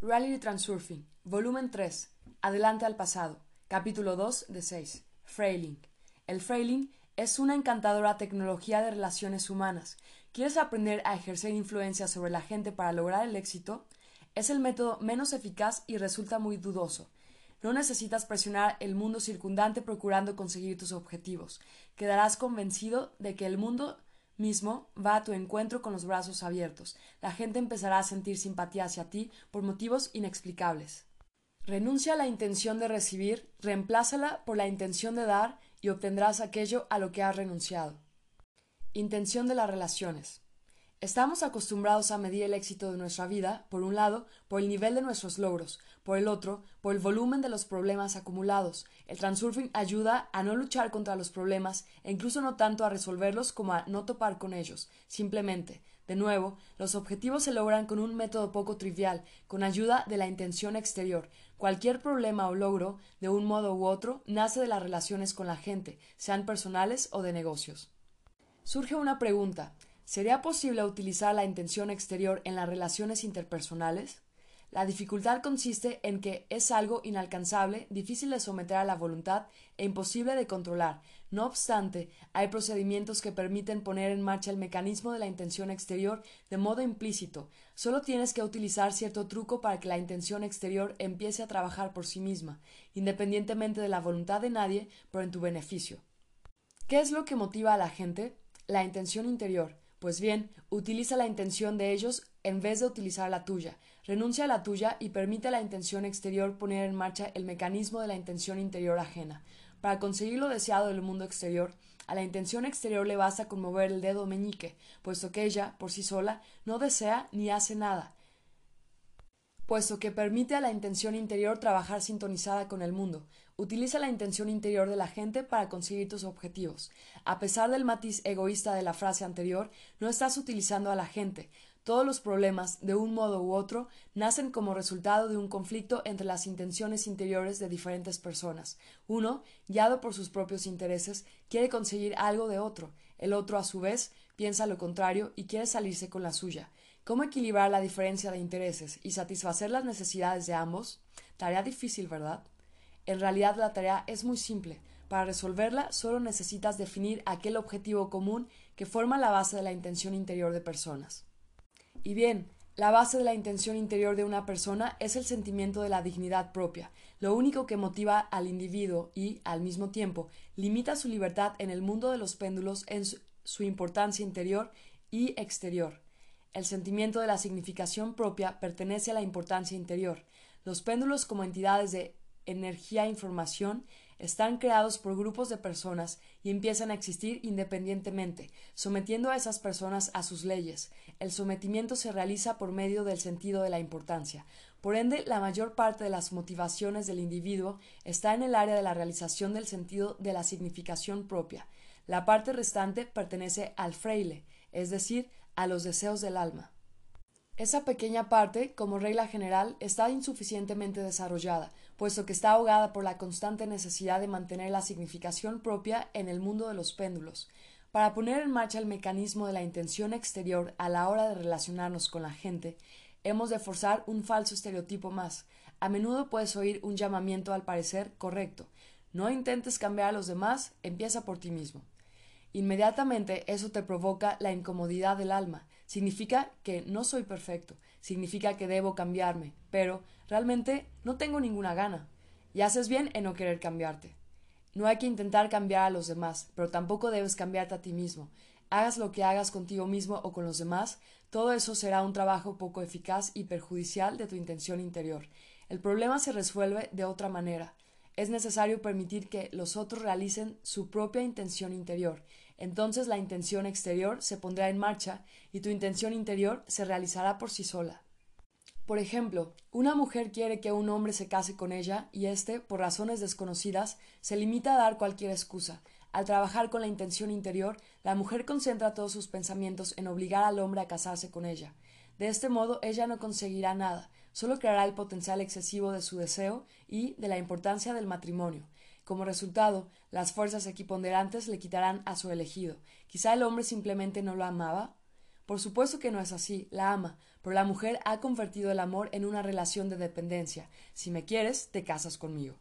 Reality Transurfing, volumen 3, Adelante al pasado, capítulo 2 de 6, Frailing. El Frailing es una encantadora tecnología de relaciones humanas. ¿Quieres aprender a ejercer influencia sobre la gente para lograr el éxito? Es el método menos eficaz y resulta muy dudoso. No necesitas presionar el mundo circundante procurando conseguir tus objetivos. Quedarás convencido de que el mundo mismo va a tu encuentro con los brazos abiertos. La gente empezará a sentir simpatía hacia ti por motivos inexplicables. Renuncia a la intención de recibir, reemplázala por la intención de dar y obtendrás aquello a lo que has renunciado. Intención de las relaciones. Estamos acostumbrados a medir el éxito de nuestra vida, por un lado, por el nivel de nuestros logros, por el otro, por el volumen de los problemas acumulados. El transurfing ayuda a no luchar contra los problemas e incluso no tanto a resolverlos como a no topar con ellos. Simplemente, de nuevo, los objetivos se logran con un método poco trivial, con ayuda de la intención exterior. Cualquier problema o logro, de un modo u otro, nace de las relaciones con la gente, sean personales o de negocios. Surge una pregunta ¿Sería posible utilizar la intención exterior en las relaciones interpersonales? La dificultad consiste en que es algo inalcanzable, difícil de someter a la voluntad e imposible de controlar. No obstante, hay procedimientos que permiten poner en marcha el mecanismo de la intención exterior de modo implícito. Solo tienes que utilizar cierto truco para que la intención exterior empiece a trabajar por sí misma, independientemente de la voluntad de nadie, pero en tu beneficio. ¿Qué es lo que motiva a la gente? La intención interior. Pues bien, utiliza la intención de ellos en vez de utilizar la tuya. Renuncia a la tuya y permite a la intención exterior poner en marcha el mecanismo de la intención interior ajena. Para conseguir lo deseado del mundo exterior, a la intención exterior le basta con mover el dedo meñique, puesto que ella, por sí sola, no desea ni hace nada puesto que permite a la intención interior trabajar sintonizada con el mundo. Utiliza la intención interior de la gente para conseguir tus objetivos. A pesar del matiz egoísta de la frase anterior, no estás utilizando a la gente. Todos los problemas, de un modo u otro, nacen como resultado de un conflicto entre las intenciones interiores de diferentes personas. Uno, guiado por sus propios intereses, quiere conseguir algo de otro. El otro, a su vez, piensa lo contrario y quiere salirse con la suya. ¿Cómo equilibrar la diferencia de intereses y satisfacer las necesidades de ambos? Tarea difícil, ¿verdad? En realidad la tarea es muy simple. Para resolverla solo necesitas definir aquel objetivo común que forma la base de la intención interior de personas. Y bien, la base de la intención interior de una persona es el sentimiento de la dignidad propia, lo único que motiva al individuo y, al mismo tiempo, limita su libertad en el mundo de los péndulos en su, importancia interior y exterior. El sentimiento de la significación propia pertenece a la importancia interior. Los péndulos como entidades de energía e información están creados por grupos de personas y empiezan a existir independientemente, sometiendo a esas personas a sus leyes. El sometimiento se realiza por medio del sentido de la importancia. Por ende, la mayor parte de las motivaciones del individuo está en el área de la realización del sentido de la significación propia. La parte restante pertenece al fraile, es decir, a los deseos del alma. Esa pequeña parte, como regla general, está insuficientemente desarrollada, puesto que está ahogada por la constante necesidad de mantener la significación propia en el mundo de los péndulos. Para poner en marcha el mecanismo de la intención exterior a la hora de relacionarnos con la gente, hemos de forzar un falso estereotipo más. A menudo puedes oír un llamamiento al parecer correcto. No intentes cambiar a los demás, empieza por ti mismo. Inmediatamente eso te provoca la incomodidad del alma. Significa que no soy perfecto, significa que debo cambiarme, pero realmente no tengo ninguna gana. Y haces bien en no querer cambiarte. No hay que intentar cambiar a los demás, pero tampoco debes cambiarte a ti mismo. Hagas lo que hagas contigo mismo o con los demás, todo eso será un trabajo poco eficaz y perjudicial de tu intención interior. El problema se resuelve de otra manera es necesario permitir que los otros realicen su propia intención interior. Entonces la intención exterior se pondrá en marcha y tu intención interior se realizará por sí sola. Por ejemplo, una mujer quiere que un hombre se case con ella y éste, por razones desconocidas, se limita a dar cualquier excusa. Al trabajar con la intención interior, la mujer concentra todos sus pensamientos en obligar al hombre a casarse con ella. De este modo ella no conseguirá nada, solo creará el potencial excesivo de su deseo y de la importancia del matrimonio. Como resultado, las fuerzas equiponderantes le quitarán a su elegido. Quizá el hombre simplemente no lo amaba. Por supuesto que no es así, la ama, pero la mujer ha convertido el amor en una relación de dependencia. Si me quieres, te casas conmigo.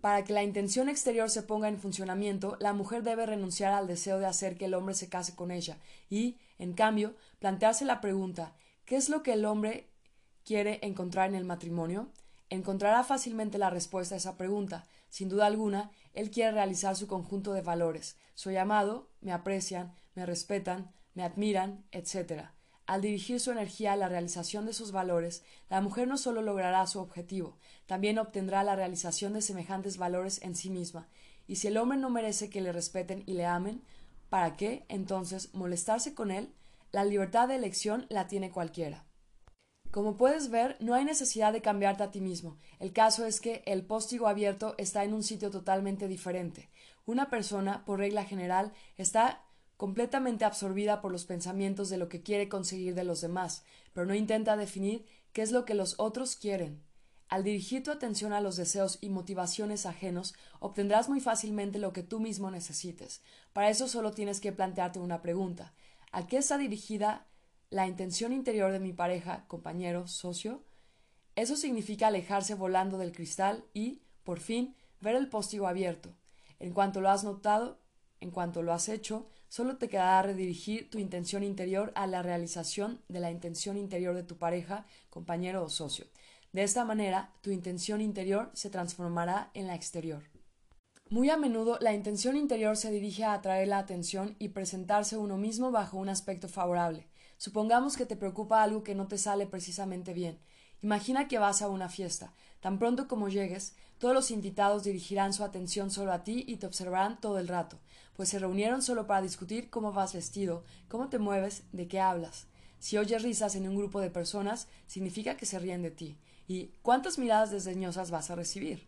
Para que la intención exterior se ponga en funcionamiento, la mujer debe renunciar al deseo de hacer que el hombre se case con ella y, en cambio, plantearse la pregunta ¿qué es lo que el hombre quiere encontrar en el matrimonio? Encontrará fácilmente la respuesta a esa pregunta. Sin duda alguna, él quiere realizar su conjunto de valores. Soy amado, me aprecian, me respetan, me admiran, etc. Al dirigir su energía a la realización de sus valores, la mujer no solo logrará su objetivo, también obtendrá la realización de semejantes valores en sí misma. Y si el hombre no merece que le respeten y le amen, ¿para qué, entonces, molestarse con él? La libertad de elección la tiene cualquiera. Como puedes ver, no hay necesidad de cambiarte a ti mismo. El caso es que el póstigo abierto está en un sitio totalmente diferente. Una persona, por regla general, está completamente absorbida por los pensamientos de lo que quiere conseguir de los demás, pero no intenta definir qué es lo que los otros quieren. Al dirigir tu atención a los deseos y motivaciones ajenos, obtendrás muy fácilmente lo que tú mismo necesites. Para eso solo tienes que plantearte una pregunta. ¿A qué está dirigida la intención interior de mi pareja, compañero, socio? Eso significa alejarse volando del cristal y, por fin, ver el postigo abierto. En cuanto lo has notado, en cuanto lo has hecho, Solo te quedará redirigir tu intención interior a la realización de la intención interior de tu pareja, compañero o socio. De esta manera, tu intención interior se transformará en la exterior. Muy a menudo la intención interior se dirige a atraer la atención y presentarse uno mismo bajo un aspecto favorable. Supongamos que te preocupa algo que no te sale precisamente bien. Imagina que vas a una fiesta. Tan pronto como llegues, todos los invitados dirigirán su atención solo a ti y te observarán todo el rato, pues se reunieron solo para discutir cómo vas vestido, cómo te mueves, de qué hablas. Si oyes risas en un grupo de personas, significa que se ríen de ti. ¿Y cuántas miradas desdeñosas vas a recibir?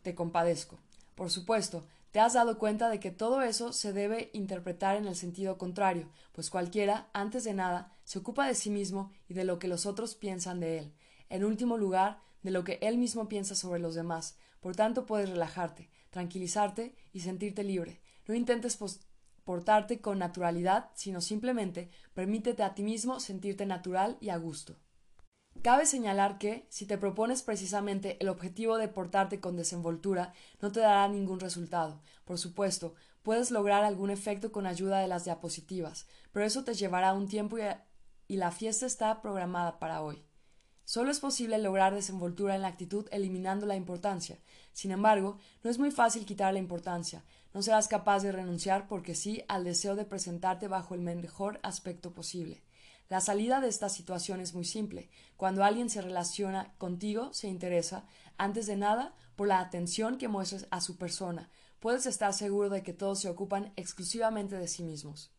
Te compadezco. Por supuesto, te has dado cuenta de que todo eso se debe interpretar en el sentido contrario, pues cualquiera, antes de nada, se ocupa de sí mismo y de lo que los otros piensan de él. En último lugar, de lo que él mismo piensa sobre los demás. Por tanto, puedes relajarte, tranquilizarte y sentirte libre. No intentes portarte con naturalidad, sino simplemente permítete a ti mismo sentirte natural y a gusto. Cabe señalar que, si te propones precisamente el objetivo de portarte con desenvoltura, no te dará ningún resultado. Por supuesto, puedes lograr algún efecto con ayuda de las diapositivas, pero eso te llevará un tiempo y, y la fiesta está programada para hoy. Solo es posible lograr desenvoltura en la actitud eliminando la importancia. Sin embargo, no es muy fácil quitar la importancia. No serás capaz de renunciar porque sí al deseo de presentarte bajo el mejor aspecto posible. La salida de esta situación es muy simple. Cuando alguien se relaciona contigo, se interesa, antes de nada, por la atención que muestres a su persona. Puedes estar seguro de que todos se ocupan exclusivamente de sí mismos.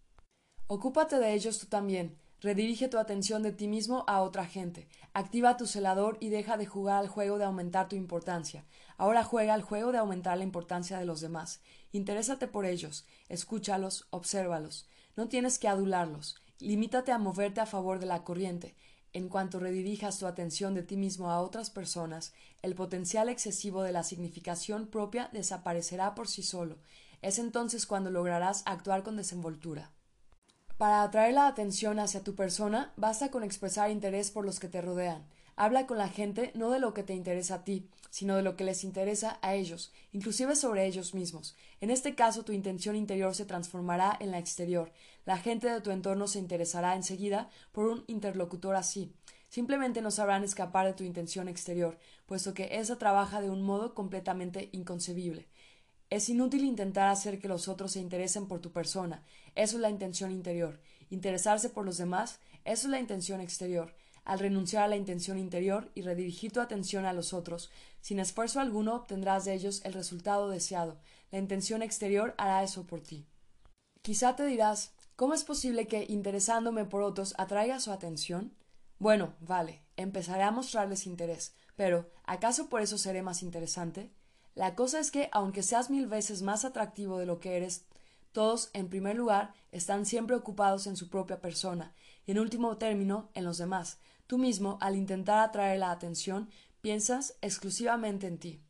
Ocúpate de ellos tú también. Redirige tu atención de ti mismo a otra gente. Activa tu celador y deja de jugar al juego de aumentar tu importancia. Ahora juega al juego de aumentar la importancia de los demás. Interésate por ellos, escúchalos, obsérvalos. No tienes que adularlos. Limítate a moverte a favor de la corriente. En cuanto redirijas tu atención de ti mismo a otras personas, el potencial excesivo de la significación propia desaparecerá por sí solo. Es entonces cuando lograrás actuar con desenvoltura. Para atraer la atención hacia tu persona, basta con expresar interés por los que te rodean. Habla con la gente no de lo que te interesa a ti, sino de lo que les interesa a ellos, inclusive sobre ellos mismos. En este caso, tu intención interior se transformará en la exterior. La gente de tu entorno se interesará enseguida por un interlocutor así. Simplemente no sabrán escapar de tu intención exterior, puesto que esa trabaja de un modo completamente inconcebible. Es inútil intentar hacer que los otros se interesen por tu persona. Eso es la intención interior. Interesarse por los demás, eso es la intención exterior. Al renunciar a la intención interior y redirigir tu atención a los otros, sin esfuerzo alguno obtendrás de ellos el resultado deseado. La intención exterior hará eso por ti. Quizá te dirás, ¿cómo es posible que interesándome por otros atraiga su atención? Bueno, vale, empezaré a mostrarles interés, pero ¿acaso por eso seré más interesante? La cosa es que, aunque seas mil veces más atractivo de lo que eres, todos, en primer lugar, están siempre ocupados en su propia persona, y en último término, en los demás. Tú mismo, al intentar atraer la atención, piensas exclusivamente en ti.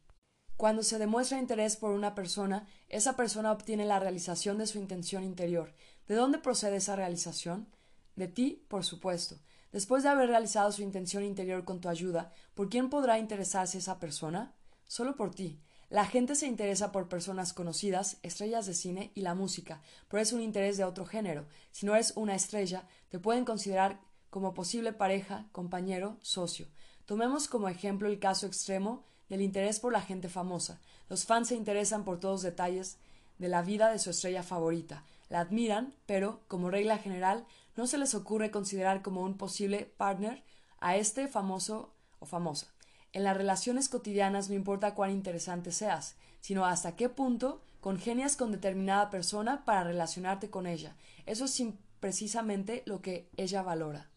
Cuando se demuestra interés por una persona, esa persona obtiene la realización de su intención interior. ¿De dónde procede esa realización? De ti, por supuesto. Después de haber realizado su intención interior con tu ayuda, ¿por quién podrá interesarse esa persona? Solo por ti. La gente se interesa por personas conocidas, estrellas de cine y la música, pero es un interés de otro género. Si no eres una estrella, te pueden considerar como posible pareja, compañero, socio. Tomemos como ejemplo el caso extremo del interés por la gente famosa. Los fans se interesan por todos los detalles de la vida de su estrella favorita. La admiran, pero, como regla general, no se les ocurre considerar como un posible partner a este famoso o famosa. En las relaciones cotidianas no importa cuán interesante seas, sino hasta qué punto congenias con determinada persona para relacionarte con ella. Eso es precisamente lo que ella valora.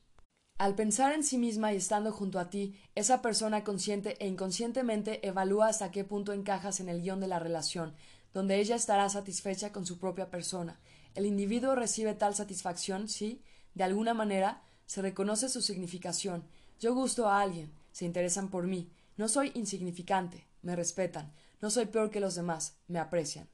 Al pensar en sí misma y estando junto a ti, esa persona consciente e inconscientemente evalúa hasta qué punto encajas en el guion de la relación, donde ella estará satisfecha con su propia persona. El individuo recibe tal satisfacción si, de alguna manera, se reconoce su significación. Yo gusto a alguien, se interesan por mí, no soy insignificante, me respetan, no soy peor que los demás, me aprecian.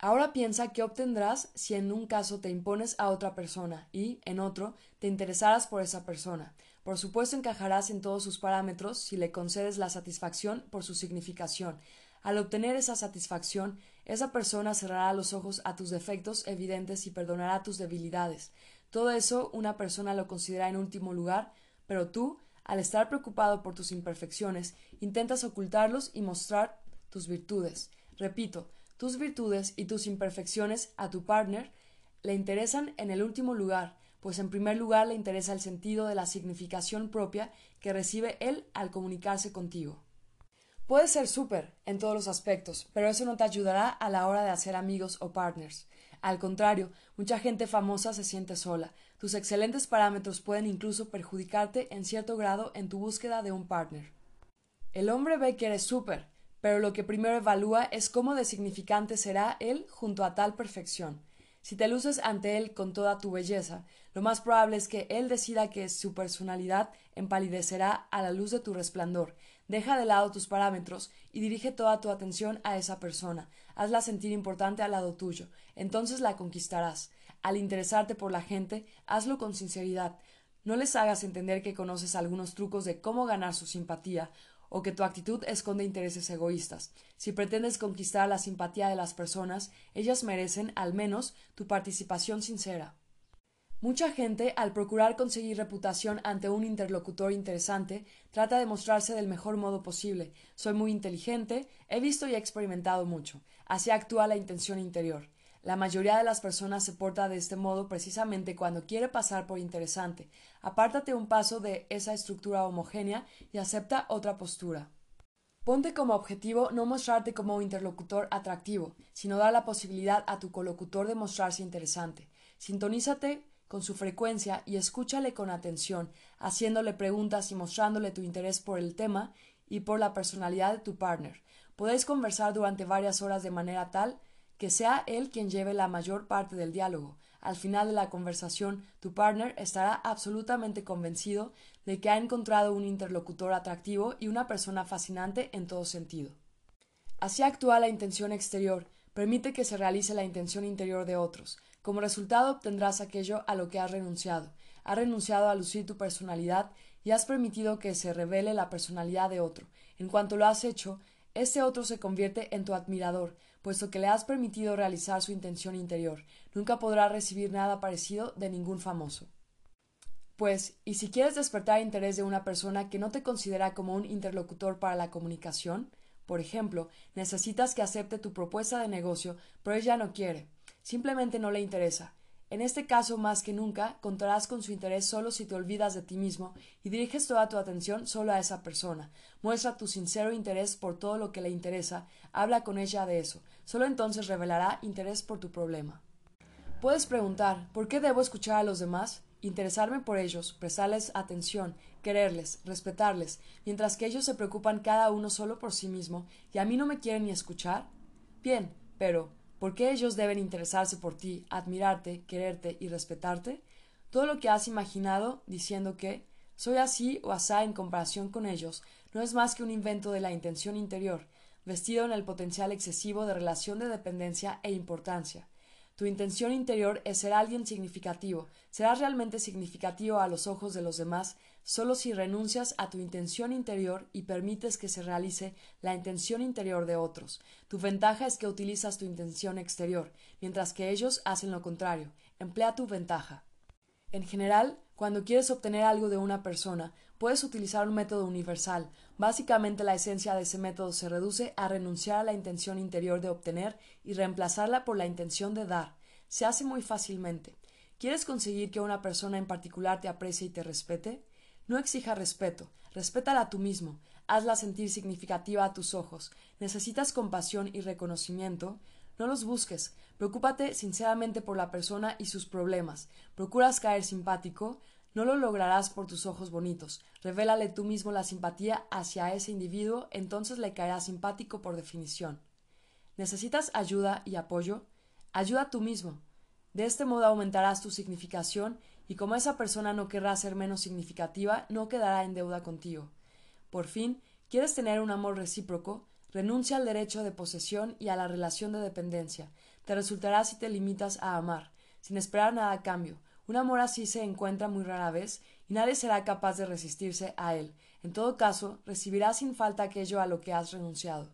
Ahora piensa qué obtendrás si en un caso te impones a otra persona y, en otro, te interesaras por esa persona. Por supuesto encajarás en todos sus parámetros si le concedes la satisfacción por su significación. Al obtener esa satisfacción, esa persona cerrará los ojos a tus defectos evidentes y perdonará tus debilidades. Todo eso una persona lo considera en último lugar, pero tú, al estar preocupado por tus imperfecciones, intentas ocultarlos y mostrar tus virtudes. Repito, tus virtudes y tus imperfecciones a tu partner le interesan en el último lugar, pues en primer lugar le interesa el sentido de la significación propia que recibe él al comunicarse contigo. Puedes ser súper en todos los aspectos, pero eso no te ayudará a la hora de hacer amigos o partners. Al contrario, mucha gente famosa se siente sola. Tus excelentes parámetros pueden incluso perjudicarte en cierto grado en tu búsqueda de un partner. El hombre ve que eres súper, pero lo que primero evalúa es cómo de significante será él junto a tal perfección. Si te luces ante él con toda tu belleza, lo más probable es que él decida que su personalidad empalidecerá a la luz de tu resplandor. Deja de lado tus parámetros y dirige toda tu atención a esa persona. Hazla sentir importante al lado tuyo. Entonces la conquistarás. Al interesarte por la gente, hazlo con sinceridad. No les hagas entender que conoces algunos trucos de cómo ganar su simpatía o que tu actitud esconde intereses egoístas. Si pretendes conquistar la simpatía de las personas, ellas merecen, al menos, tu participación sincera. Mucha gente, al procurar conseguir reputación ante un interlocutor interesante, trata de mostrarse del mejor modo posible. Soy muy inteligente, he visto y he experimentado mucho. Así actúa la intención interior. La mayoría de las personas se porta de este modo precisamente cuando quiere pasar por interesante. Apártate un paso de esa estructura homogénea y acepta otra postura. Ponte como objetivo no mostrarte como un interlocutor atractivo, sino dar la posibilidad a tu colocutor de mostrarse interesante. Sintonízate con su frecuencia y escúchale con atención, haciéndole preguntas y mostrándole tu interés por el tema y por la personalidad de tu partner. Podéis conversar durante varias horas de manera tal que sea él quien lleve la mayor parte del diálogo. Al final de la conversación, tu partner estará absolutamente convencido de que ha encontrado un interlocutor atractivo y una persona fascinante en todo sentido. Así actúa la intención exterior, permite que se realice la intención interior de otros. Como resultado obtendrás aquello a lo que has renunciado. Has renunciado a lucir tu personalidad y has permitido que se revele la personalidad de otro. En cuanto lo has hecho, este otro se convierte en tu admirador, puesto que le has permitido realizar su intención interior. Nunca podrá recibir nada parecido de ningún famoso. Pues, ¿y si quieres despertar interés de una persona que no te considera como un interlocutor para la comunicación? Por ejemplo, necesitas que acepte tu propuesta de negocio, pero ella no quiere. Simplemente no le interesa. En este caso, más que nunca, contarás con su interés solo si te olvidas de ti mismo y diriges toda tu atención solo a esa persona. Muestra tu sincero interés por todo lo que le interesa, habla con ella de eso. Solo entonces revelará interés por tu problema. Puedes preguntar ¿por qué debo escuchar a los demás? Interesarme por ellos, prestarles atención, quererles, respetarles, mientras que ellos se preocupan cada uno solo por sí mismo y a mí no me quieren ni escuchar? Bien, pero ¿Por qué ellos deben interesarse por ti, admirarte, quererte y respetarte? Todo lo que has imaginado diciendo que soy así o asá en comparación con ellos no es más que un invento de la intención interior, vestido en el potencial excesivo de relación de dependencia e importancia. Tu intención interior es ser alguien significativo. Serás realmente significativo a los ojos de los demás solo si renuncias a tu intención interior y permites que se realice la intención interior de otros. Tu ventaja es que utilizas tu intención exterior, mientras que ellos hacen lo contrario. Emplea tu ventaja. En general, cuando quieres obtener algo de una persona, puedes utilizar un método universal. Básicamente la esencia de ese método se reduce a renunciar a la intención interior de obtener y reemplazarla por la intención de dar. Se hace muy fácilmente. ¿Quieres conseguir que una persona en particular te aprecie y te respete? No exija respeto, respétala tú mismo, hazla sentir significativa a tus ojos. ¿Necesitas compasión y reconocimiento? No los busques. Preocúpate sinceramente por la persona y sus problemas. ¿Procuras caer simpático? No lo lograrás por tus ojos bonitos. Revélale tú mismo la simpatía hacia ese individuo, entonces le caerá simpático por definición. ¿Necesitas ayuda y apoyo? Ayuda tú mismo. De este modo aumentarás tu significación y como esa persona no querrá ser menos significativa, no quedará en deuda contigo. Por fin, ¿quieres tener un amor recíproco? Renuncia al derecho de posesión y a la relación de dependencia. Te resultará si te limitas a amar, sin esperar nada a cambio. Un amor así se encuentra muy rara vez y nadie será capaz de resistirse a él. En todo caso, recibirás sin falta aquello a lo que has renunciado.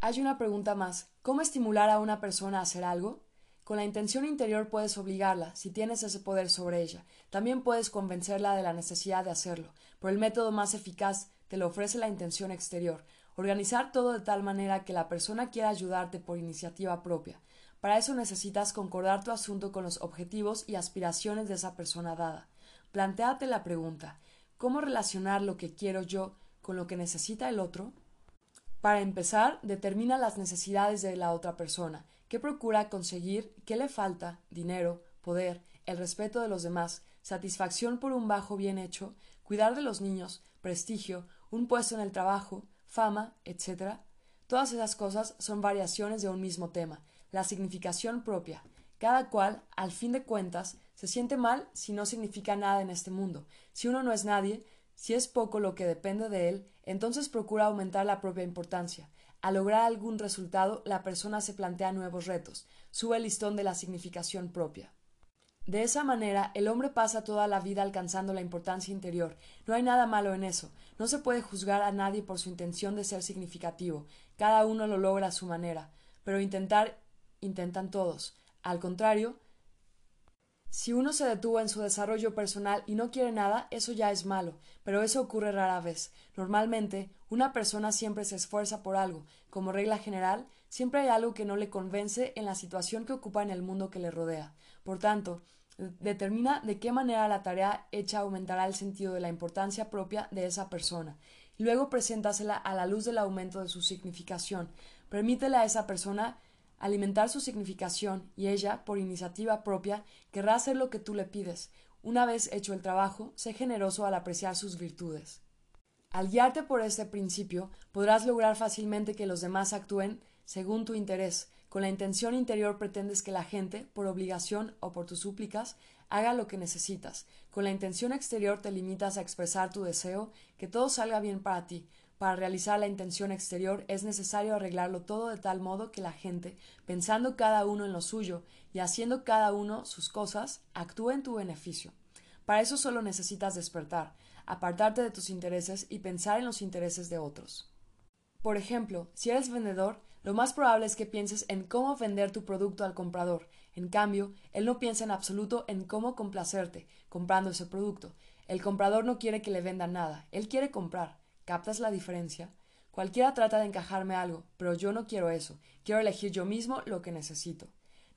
Hay una pregunta más. ¿Cómo estimular a una persona a hacer algo? Con la intención interior puedes obligarla, si tienes ese poder sobre ella. También puedes convencerla de la necesidad de hacerlo. Por el método más eficaz te lo ofrece la intención exterior. Organizar todo de tal manera que la persona quiera ayudarte por iniciativa propia. Para eso necesitas concordar tu asunto con los objetivos y aspiraciones de esa persona dada. Plantéate la pregunta ¿Cómo relacionar lo que quiero yo con lo que necesita el otro? Para empezar, determina las necesidades de la otra persona, qué procura conseguir, qué le falta, dinero, poder, el respeto de los demás, satisfacción por un bajo bien hecho, cuidar de los niños, prestigio, un puesto en el trabajo, fama, etc. Todas esas cosas son variaciones de un mismo tema, la significación propia. Cada cual, al fin de cuentas, se siente mal si no significa nada en este mundo. Si uno no es nadie, si es poco lo que depende de él, entonces procura aumentar la propia importancia. Al lograr algún resultado, la persona se plantea nuevos retos, sube el listón de la significación propia. De esa manera, el hombre pasa toda la vida alcanzando la importancia interior. No hay nada malo en eso. No se puede juzgar a nadie por su intención de ser significativo. Cada uno lo logra a su manera. Pero intentar, intentan todos. Al contrario, si uno se detuvo en su desarrollo personal y no quiere nada, eso ya es malo, pero eso ocurre rara vez. Normalmente, una persona siempre se esfuerza por algo. Como regla general, siempre hay algo que no le convence en la situación que ocupa en el mundo que le rodea. Por tanto, determina de qué manera la tarea hecha aumentará el sentido de la importancia propia de esa persona. Luego preséntasela a la luz del aumento de su significación. Permítele a esa persona alimentar su significación y ella, por iniciativa propia, querrá hacer lo que tú le pides. Una vez hecho el trabajo, sé generoso al apreciar sus virtudes. Al guiarte por este principio, podrás lograr fácilmente que los demás actúen según tu interés. Con la intención interior pretendes que la gente, por obligación o por tus súplicas, haga lo que necesitas. Con la intención exterior te limitas a expresar tu deseo que todo salga bien para ti, para realizar la intención exterior es necesario arreglarlo todo de tal modo que la gente, pensando cada uno en lo suyo y haciendo cada uno sus cosas, actúe en tu beneficio. Para eso solo necesitas despertar, apartarte de tus intereses y pensar en los intereses de otros. Por ejemplo, si eres vendedor, lo más probable es que pienses en cómo vender tu producto al comprador. En cambio, él no piensa en absoluto en cómo complacerte comprando ese producto. El comprador no quiere que le vendan nada, él quiere comprar. ¿Captas la diferencia? Cualquiera trata de encajarme algo, pero yo no quiero eso. Quiero elegir yo mismo lo que necesito.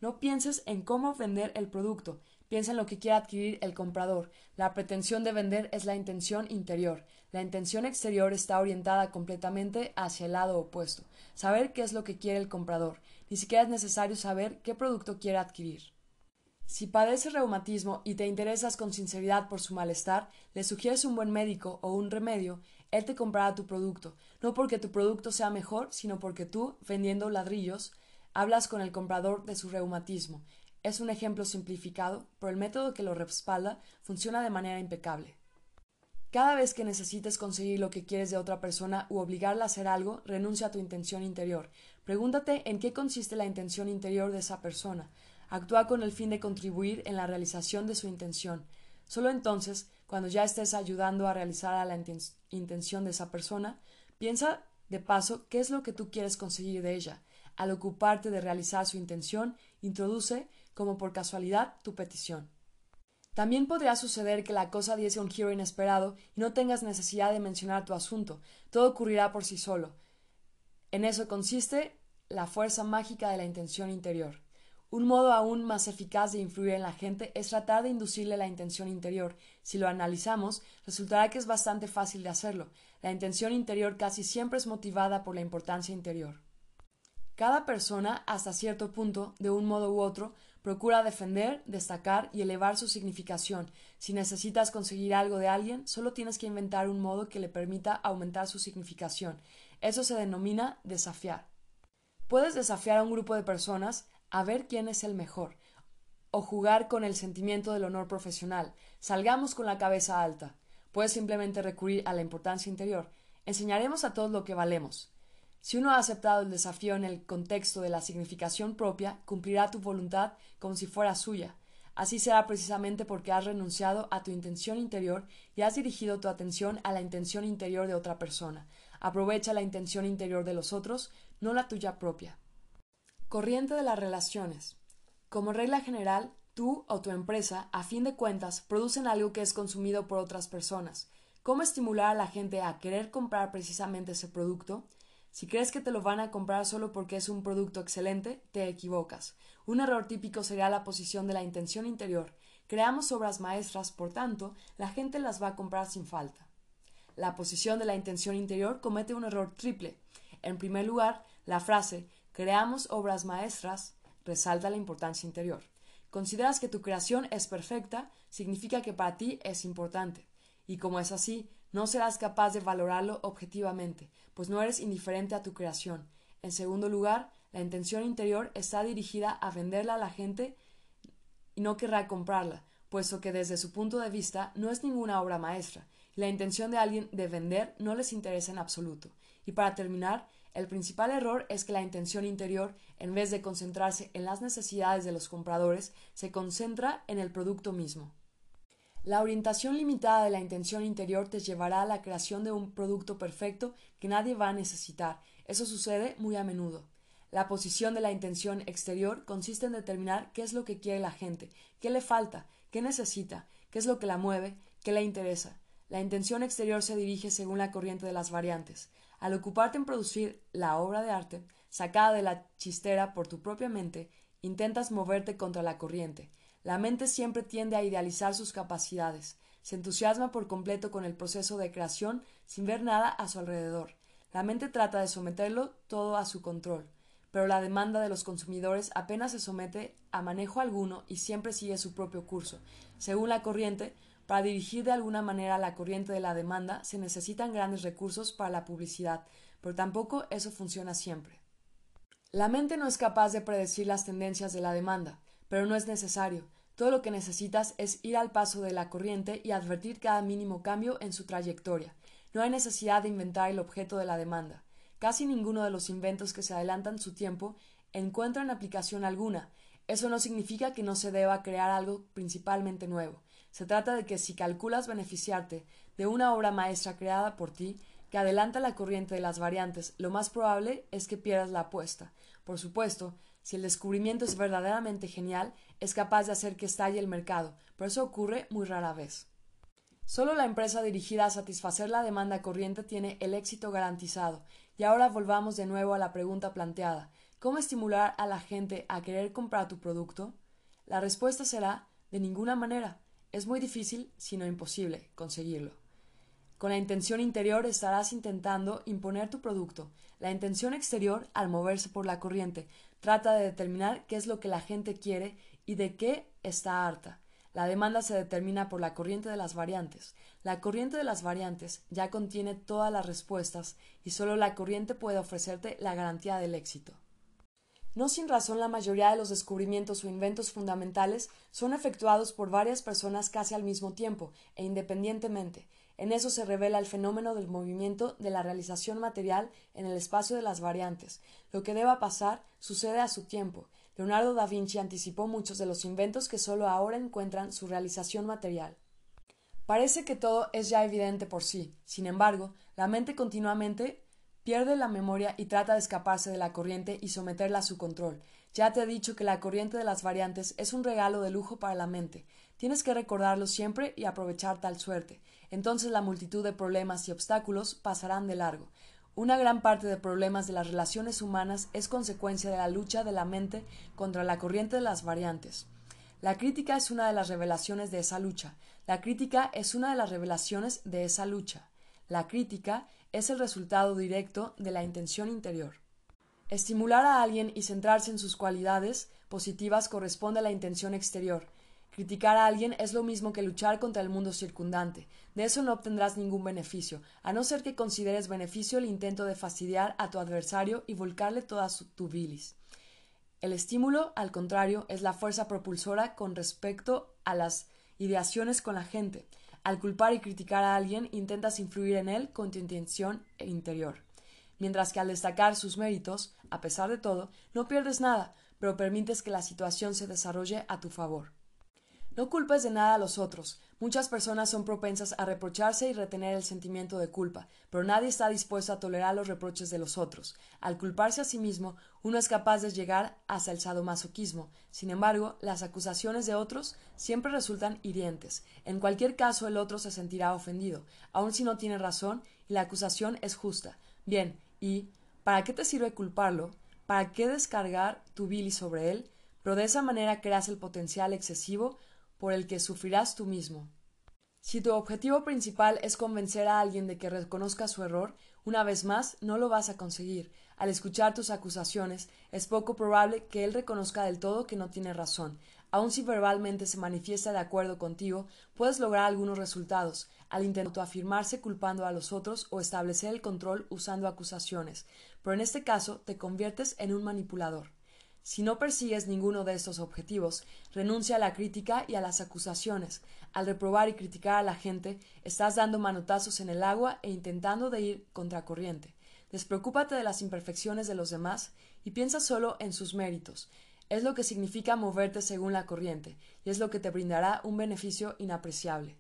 No pienses en cómo vender el producto, piensa en lo que quiere adquirir el comprador. La pretensión de vender es la intención interior. La intención exterior está orientada completamente hacia el lado opuesto. Saber qué es lo que quiere el comprador. Ni siquiera es necesario saber qué producto quiere adquirir. Si padeces reumatismo y te interesas con sinceridad por su malestar, le sugieres un buen médico o un remedio, él te comprará tu producto, no porque tu producto sea mejor, sino porque tú, vendiendo ladrillos, hablas con el comprador de su reumatismo. Es un ejemplo simplificado, pero el método que lo respalda funciona de manera impecable. Cada vez que necesites conseguir lo que quieres de otra persona u obligarla a hacer algo, renuncia a tu intención interior. Pregúntate en qué consiste la intención interior de esa persona. actúa con el fin de contribuir en la realización de su intención. Solo entonces, cuando ya estés ayudando a realizar la intención de esa persona, piensa de paso qué es lo que tú quieres conseguir de ella. Al ocuparte de realizar su intención, introduce, como por casualidad, tu petición. También podría suceder que la cosa diese un giro inesperado y no tengas necesidad de mencionar tu asunto. Todo ocurrirá por sí solo. En eso consiste la fuerza mágica de la intención interior. Un modo aún más eficaz de influir en la gente es tratar de inducirle la intención interior. Si lo analizamos, resultará que es bastante fácil de hacerlo. La intención interior casi siempre es motivada por la importancia interior. Cada persona, hasta cierto punto, de un modo u otro, procura defender, destacar y elevar su significación. Si necesitas conseguir algo de alguien, solo tienes que inventar un modo que le permita aumentar su significación. Eso se denomina desafiar. Puedes desafiar a un grupo de personas a ver quién es el mejor, o jugar con el sentimiento del honor profesional. Salgamos con la cabeza alta. Puedes simplemente recurrir a la importancia interior. Enseñaremos a todos lo que valemos. Si uno ha aceptado el desafío en el contexto de la significación propia, cumplirá tu voluntad como si fuera suya. Así será precisamente porque has renunciado a tu intención interior y has dirigido tu atención a la intención interior de otra persona. Aprovecha la intención interior de los otros, no la tuya propia. Corriente de las relaciones. Como regla general, tú o tu empresa, a fin de cuentas, producen algo que es consumido por otras personas. ¿Cómo estimular a la gente a querer comprar precisamente ese producto? Si crees que te lo van a comprar solo porque es un producto excelente, te equivocas. Un error típico sería la posición de la intención interior. Creamos obras maestras, por tanto, la gente las va a comprar sin falta. La posición de la intención interior comete un error triple. En primer lugar, la frase creamos obras maestras resalta la importancia interior. Consideras que tu creación es perfecta, significa que para ti es importante. Y como es así, no serás capaz de valorarlo objetivamente, pues no eres indiferente a tu creación. En segundo lugar, la intención interior está dirigida a venderla a la gente y no querrá comprarla, puesto que desde su punto de vista no es ninguna obra maestra, la intención de alguien de vender no les interesa en absoluto. Y para terminar, el principal error es que la intención interior, en vez de concentrarse en las necesidades de los compradores, se concentra en el producto mismo. La orientación limitada de la intención interior te llevará a la creación de un producto perfecto que nadie va a necesitar. Eso sucede muy a menudo. La posición de la intención exterior consiste en determinar qué es lo que quiere la gente, qué le falta, qué necesita, qué es lo que la mueve, qué le interesa. La intención exterior se dirige según la corriente de las variantes. Al ocuparte en producir la obra de arte, sacada de la chistera por tu propia mente, intentas moverte contra la corriente. La mente siempre tiende a idealizar sus capacidades, se entusiasma por completo con el proceso de creación sin ver nada a su alrededor. La mente trata de someterlo todo a su control, pero la demanda de los consumidores apenas se somete a manejo alguno y siempre sigue su propio curso. Según la corriente, para dirigir de alguna manera la corriente de la demanda se necesitan grandes recursos para la publicidad, pero tampoco eso funciona siempre. La mente no es capaz de predecir las tendencias de la demanda, pero no es necesario. Todo lo que necesitas es ir al paso de la corriente y advertir cada mínimo cambio en su trayectoria. No hay necesidad de inventar el objeto de la demanda. Casi ninguno de los inventos que se adelantan su tiempo encuentran aplicación alguna. Eso no significa que no se deba crear algo principalmente nuevo. Se trata de que si calculas beneficiarte de una obra maestra creada por ti, que adelanta la corriente de las variantes, lo más probable es que pierdas la apuesta. Por supuesto, si el descubrimiento es verdaderamente genial, es capaz de hacer que estalle el mercado, pero eso ocurre muy rara vez. Solo la empresa dirigida a satisfacer la demanda corriente tiene el éxito garantizado. Y ahora volvamos de nuevo a la pregunta planteada ¿Cómo estimular a la gente a querer comprar tu producto? La respuesta será de ninguna manera. Es muy difícil, si no imposible, conseguirlo. Con la intención interior estarás intentando imponer tu producto. La intención exterior, al moverse por la corriente, trata de determinar qué es lo que la gente quiere y de qué está harta. La demanda se determina por la corriente de las variantes. La corriente de las variantes ya contiene todas las respuestas y solo la corriente puede ofrecerte la garantía del éxito. No sin razón la mayoría de los descubrimientos o inventos fundamentales son efectuados por varias personas casi al mismo tiempo e independientemente. En eso se revela el fenómeno del movimiento de la realización material en el espacio de las variantes. Lo que deba pasar sucede a su tiempo. Leonardo da Vinci anticipó muchos de los inventos que solo ahora encuentran su realización material. Parece que todo es ya evidente por sí. Sin embargo, la mente continuamente pierde la memoria y trata de escaparse de la corriente y someterla a su control. Ya te he dicho que la corriente de las variantes es un regalo de lujo para la mente. Tienes que recordarlo siempre y aprovechar tal suerte. Entonces la multitud de problemas y obstáculos pasarán de largo. Una gran parte de problemas de las relaciones humanas es consecuencia de la lucha de la mente contra la corriente de las variantes. La crítica es una de las revelaciones de esa lucha. La crítica es una de las revelaciones de esa lucha. La crítica es el resultado directo de la intención interior. Estimular a alguien y centrarse en sus cualidades positivas corresponde a la intención exterior. Criticar a alguien es lo mismo que luchar contra el mundo circundante. De eso no obtendrás ningún beneficio, a no ser que consideres beneficio el intento de fastidiar a tu adversario y volcarle toda su, tu bilis. El estímulo, al contrario, es la fuerza propulsora con respecto a las ideaciones con la gente. Al culpar y criticar a alguien, intentas influir en él con tu intención interior. Mientras que al destacar sus méritos, a pesar de todo, no pierdes nada, pero permites que la situación se desarrolle a tu favor. No culpes de nada a los otros. Muchas personas son propensas a reprocharse y retener el sentimiento de culpa, pero nadie está dispuesto a tolerar los reproches de los otros. Al culparse a sí mismo, uno es capaz de llegar hasta el sadomasoquismo. Sin embargo, las acusaciones de otros siempre resultan hirientes. En cualquier caso, el otro se sentirá ofendido, aun si no tiene razón y la acusación es justa. Bien, ¿y para qué te sirve culparlo? ¿Para qué descargar tu bilis sobre él? Pero de esa manera creas el potencial excesivo por el que sufrirás tú mismo. Si tu objetivo principal es convencer a alguien de que reconozca su error, una vez más no lo vas a conseguir. Al escuchar tus acusaciones, es poco probable que él reconozca del todo que no tiene razón. Aun si verbalmente se manifiesta de acuerdo contigo, puedes lograr algunos resultados al intentar afirmarse culpando a los otros o establecer el control usando acusaciones, pero en este caso te conviertes en un manipulador. Si no persigues ninguno de estos objetivos, renuncia a la crítica y a las acusaciones. Al reprobar y criticar a la gente, estás dando manotazos en el agua e intentando de ir contracorriente. Despreocúpate de las imperfecciones de los demás y piensa solo en sus méritos. Es lo que significa moverte según la corriente, y es lo que te brindará un beneficio inapreciable.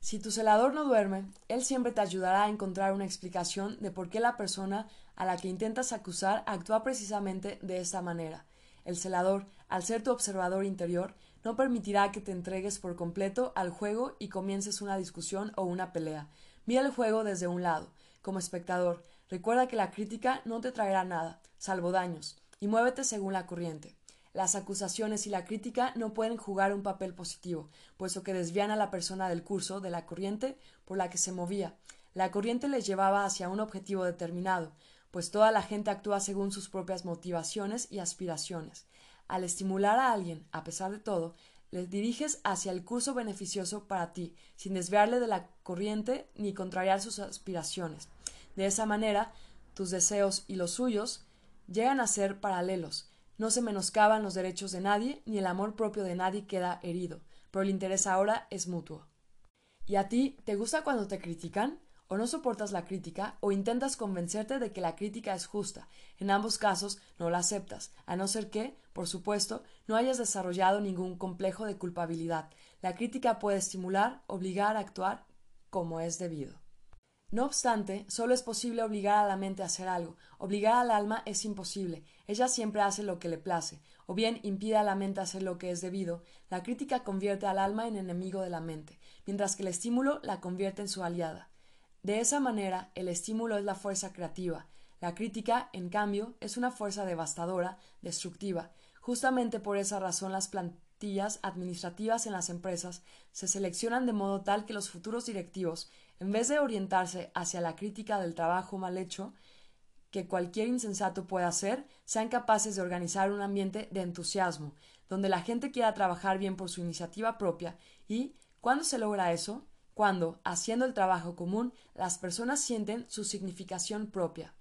Si tu celador no duerme, él siempre te ayudará a encontrar una explicación de por qué la persona a la que intentas acusar actúa precisamente de esta manera. El celador, al ser tu observador interior, no permitirá que te entregues por completo al juego y comiences una discusión o una pelea. Mira el juego desde un lado. Como espectador, recuerda que la crítica no te traerá nada, salvo daños, y muévete según la corriente. Las acusaciones y la crítica no pueden jugar un papel positivo, puesto que desvían a la persona del curso, de la corriente por la que se movía. La corriente les llevaba hacia un objetivo determinado, pues toda la gente actúa según sus propias motivaciones y aspiraciones. Al estimular a alguien, a pesar de todo, le diriges hacia el curso beneficioso para ti, sin desviarle de la corriente ni contrariar sus aspiraciones. De esa manera, tus deseos y los suyos llegan a ser paralelos, no se menoscaban los derechos de nadie, ni el amor propio de nadie queda herido, pero el interés ahora es mutuo. ¿Y a ti te gusta cuando te critican? ¿O no soportas la crítica o intentas convencerte de que la crítica es justa? En ambos casos no la aceptas, a no ser que, por supuesto, no hayas desarrollado ningún complejo de culpabilidad. La crítica puede estimular, obligar a actuar como es debido. No obstante, solo es posible obligar a la mente a hacer algo. Obligar al alma es imposible. Ella siempre hace lo que le place, o bien impide a la mente hacer lo que es debido. La crítica convierte al alma en enemigo de la mente, mientras que el estímulo la convierte en su aliada. De esa manera, el estímulo es la fuerza creativa. La crítica, en cambio, es una fuerza devastadora, destructiva. Justamente por esa razón las plantillas administrativas en las empresas se seleccionan de modo tal que los futuros directivos en vez de orientarse hacia la crítica del trabajo mal hecho, que cualquier insensato pueda hacer, sean capaces de organizar un ambiente de entusiasmo, donde la gente quiera trabajar bien por su iniciativa propia y, ¿cuándo se logra eso? Cuando, haciendo el trabajo común, las personas sienten su significación propia.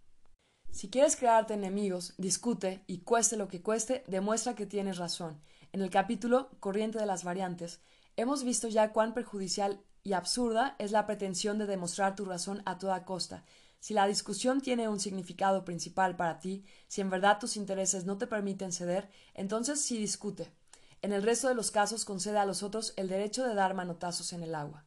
Si quieres crearte enemigos, discute y cueste lo que cueste, demuestra que tienes razón. En el capítulo Corriente de las Variantes, hemos visto ya cuán perjudicial y absurda es la pretensión de demostrar tu razón a toda costa. Si la discusión tiene un significado principal para ti, si en verdad tus intereses no te permiten ceder, entonces sí discute. En el resto de los casos concede a los otros el derecho de dar manotazos en el agua.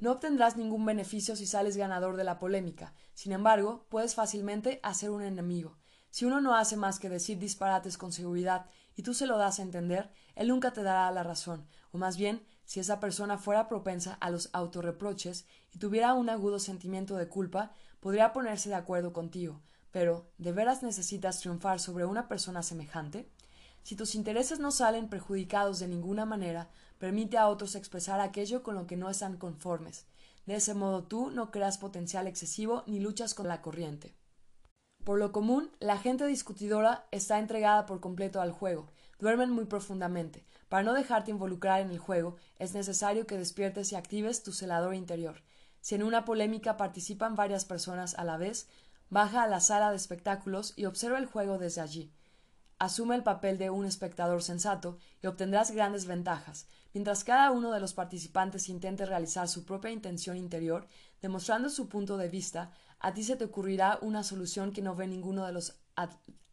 No obtendrás ningún beneficio si sales ganador de la polémica. Sin embargo, puedes fácilmente hacer un enemigo. Si uno no hace más que decir disparates con seguridad y tú se lo das a entender, él nunca te dará la razón, o más bien, si esa persona fuera propensa a los autorreproches y tuviera un agudo sentimiento de culpa, podría ponerse de acuerdo contigo. Pero, ¿de veras necesitas triunfar sobre una persona semejante? Si tus intereses no salen perjudicados de ninguna manera, permite a otros expresar aquello con lo que no están conformes. De ese modo tú no creas potencial excesivo ni luchas con la corriente. Por lo común, la gente discutidora está entregada por completo al juego, duermen muy profundamente. Para no dejarte involucrar en el juego, es necesario que despiertes y actives tu celador interior. Si en una polémica participan varias personas a la vez, baja a la sala de espectáculos y observa el juego desde allí. Asume el papel de un espectador sensato y obtendrás grandes ventajas, mientras cada uno de los participantes intente realizar su propia intención interior, demostrando su punto de vista, a ti se te ocurrirá una solución que no ve ninguno de los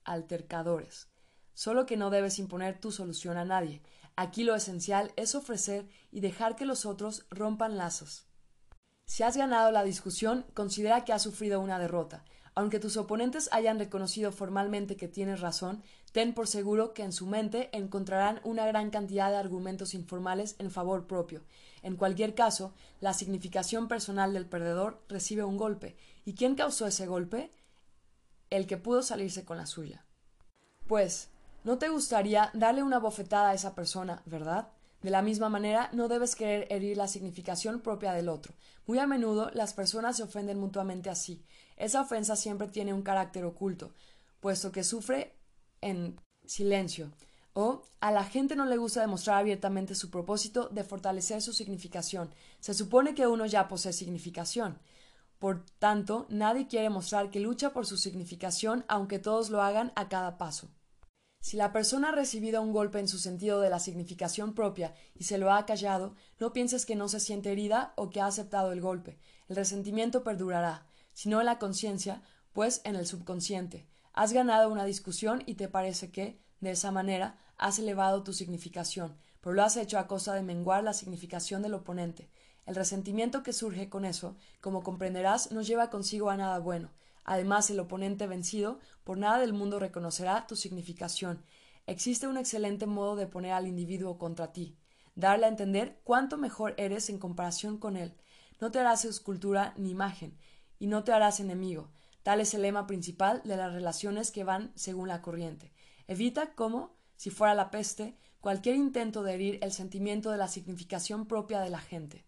altercadores. Solo que no debes imponer tu solución a nadie. Aquí lo esencial es ofrecer y dejar que los otros rompan lazos. Si has ganado la discusión, considera que has sufrido una derrota. Aunque tus oponentes hayan reconocido formalmente que tienes razón, ten por seguro que en su mente encontrarán una gran cantidad de argumentos informales en favor propio. En cualquier caso, la significación personal del perdedor recibe un golpe. ¿Y quién causó ese golpe? El que pudo salirse con la suya. Pues, ¿no te gustaría darle una bofetada a esa persona, verdad? De la misma manera, no debes querer herir la significación propia del otro. Muy a menudo las personas se ofenden mutuamente así. Esa ofensa siempre tiene un carácter oculto, puesto que sufre en silencio. O a la gente no le gusta demostrar abiertamente su propósito de fortalecer su significación. Se supone que uno ya posee significación. Por tanto, nadie quiere mostrar que lucha por su significación, aunque todos lo hagan a cada paso. Si la persona ha recibido un golpe en su sentido de la significación propia y se lo ha callado, no pienses que no se siente herida o que ha aceptado el golpe. El resentimiento perdurará sino en la conciencia, pues en el subconsciente. Has ganado una discusión y te parece que, de esa manera, has elevado tu significación, pero lo has hecho a costa de menguar la significación del oponente. El resentimiento que surge con eso, como comprenderás, no lleva consigo a nada bueno. Además, el oponente vencido por nada del mundo reconocerá tu significación. Existe un excelente modo de poner al individuo contra ti, darle a entender cuánto mejor eres en comparación con él. No te harás escultura ni imagen, y no te harás enemigo. Tal es el lema principal de las relaciones que van según la corriente. Evita como, si fuera la peste, cualquier intento de herir el sentimiento de la significación propia de la gente.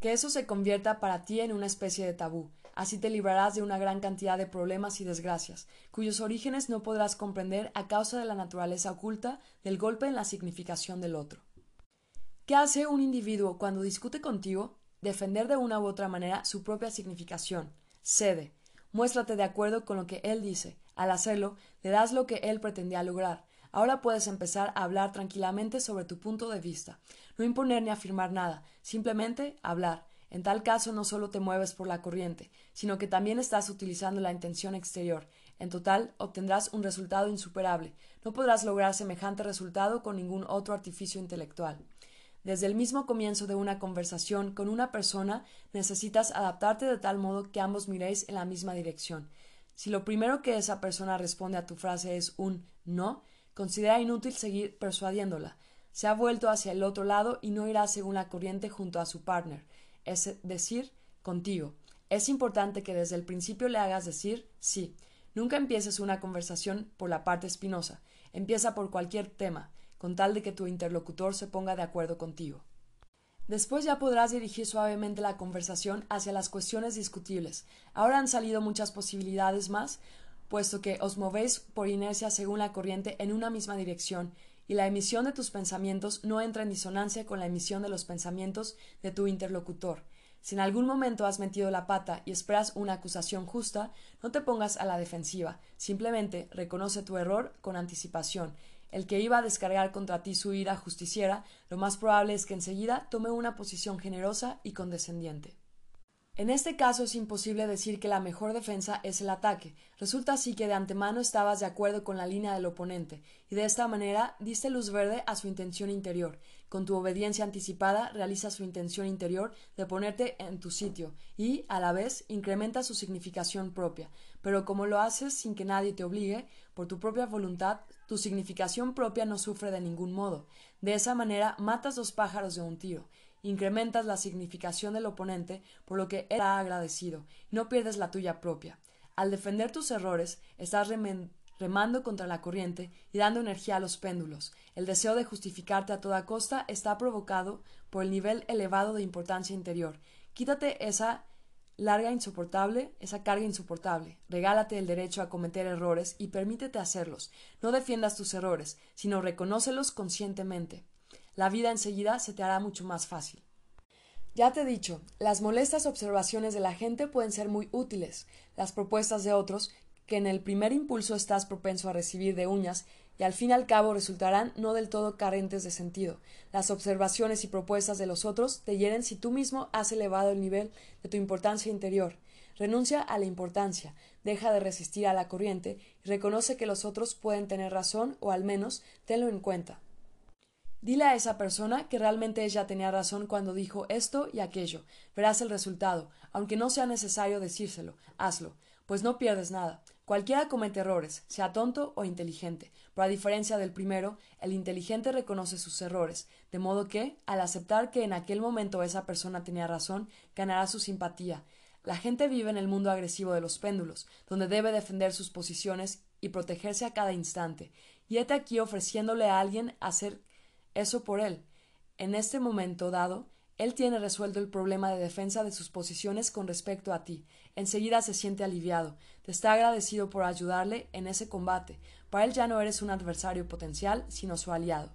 Que eso se convierta para ti en una especie de tabú. Así te librarás de una gran cantidad de problemas y desgracias, cuyos orígenes no podrás comprender a causa de la naturaleza oculta del golpe en la significación del otro. ¿Qué hace un individuo cuando discute contigo? Defender de una u otra manera su propia significación. Cede. Muéstrate de acuerdo con lo que él dice. Al hacerlo, le das lo que él pretendía lograr. Ahora puedes empezar a hablar tranquilamente sobre tu punto de vista. No imponer ni afirmar nada, simplemente hablar. En tal caso no solo te mueves por la corriente, sino que también estás utilizando la intención exterior. En total, obtendrás un resultado insuperable. No podrás lograr semejante resultado con ningún otro artificio intelectual. Desde el mismo comienzo de una conversación con una persona necesitas adaptarte de tal modo que ambos miréis en la misma dirección. Si lo primero que esa persona responde a tu frase es un no, considera inútil seguir persuadiéndola. Se ha vuelto hacia el otro lado y no irá según la corriente junto a su partner, es decir, contigo. Es importante que desde el principio le hagas decir sí. Nunca empieces una conversación por la parte espinosa. Empieza por cualquier tema con tal de que tu interlocutor se ponga de acuerdo contigo. Después ya podrás dirigir suavemente la conversación hacia las cuestiones discutibles. Ahora han salido muchas posibilidades más, puesto que os movéis por inercia según la corriente en una misma dirección, y la emisión de tus pensamientos no entra en disonancia con la emisión de los pensamientos de tu interlocutor. Si en algún momento has metido la pata y esperas una acusación justa, no te pongas a la defensiva, simplemente reconoce tu error con anticipación el que iba a descargar contra ti su ira justiciera, lo más probable es que enseguida tome una posición generosa y condescendiente. En este caso es imposible decir que la mejor defensa es el ataque. Resulta así que de antemano estabas de acuerdo con la línea del oponente, y de esta manera diste luz verde a su intención interior. Con tu obediencia anticipada realiza su intención interior de ponerte en tu sitio y, a la vez, incrementa su significación propia. Pero como lo haces sin que nadie te obligue, por tu propia voluntad, tu significación propia no sufre de ningún modo. De esa manera matas dos pájaros de un tiro incrementas la significación del oponente por lo que él ha agradecido y no pierdes la tuya propia. Al defender tus errores, estás remando contra la corriente y dando energía a los péndulos. El deseo de justificarte a toda costa está provocado por el nivel elevado de importancia interior. Quítate esa larga insoportable, esa carga insoportable. Regálate el derecho a cometer errores y permítete hacerlos. No defiendas tus errores, sino reconócelos conscientemente la vida enseguida se te hará mucho más fácil. Ya te he dicho, las molestas observaciones de la gente pueden ser muy útiles, las propuestas de otros, que en el primer impulso estás propenso a recibir de uñas, y al fin y al cabo resultarán no del todo carentes de sentido. Las observaciones y propuestas de los otros te hieren si tú mismo has elevado el nivel de tu importancia interior. Renuncia a la importancia, deja de resistir a la corriente y reconoce que los otros pueden tener razón o al menos tenlo en cuenta. Dile a esa persona que realmente ella tenía razón cuando dijo esto y aquello. Verás el resultado. Aunque no sea necesario decírselo, hazlo, pues no pierdes nada. Cualquiera comete errores, sea tonto o inteligente, pero a diferencia del primero, el inteligente reconoce sus errores, de modo que, al aceptar que en aquel momento esa persona tenía razón, ganará su simpatía. La gente vive en el mundo agresivo de los péndulos, donde debe defender sus posiciones y protegerse a cada instante. Y hete aquí ofreciéndole a alguien hacer eso por él. En este momento dado, él tiene resuelto el problema de defensa de sus posiciones con respecto a ti. Enseguida se siente aliviado. Te está agradecido por ayudarle en ese combate. Para él ya no eres un adversario potencial, sino su aliado.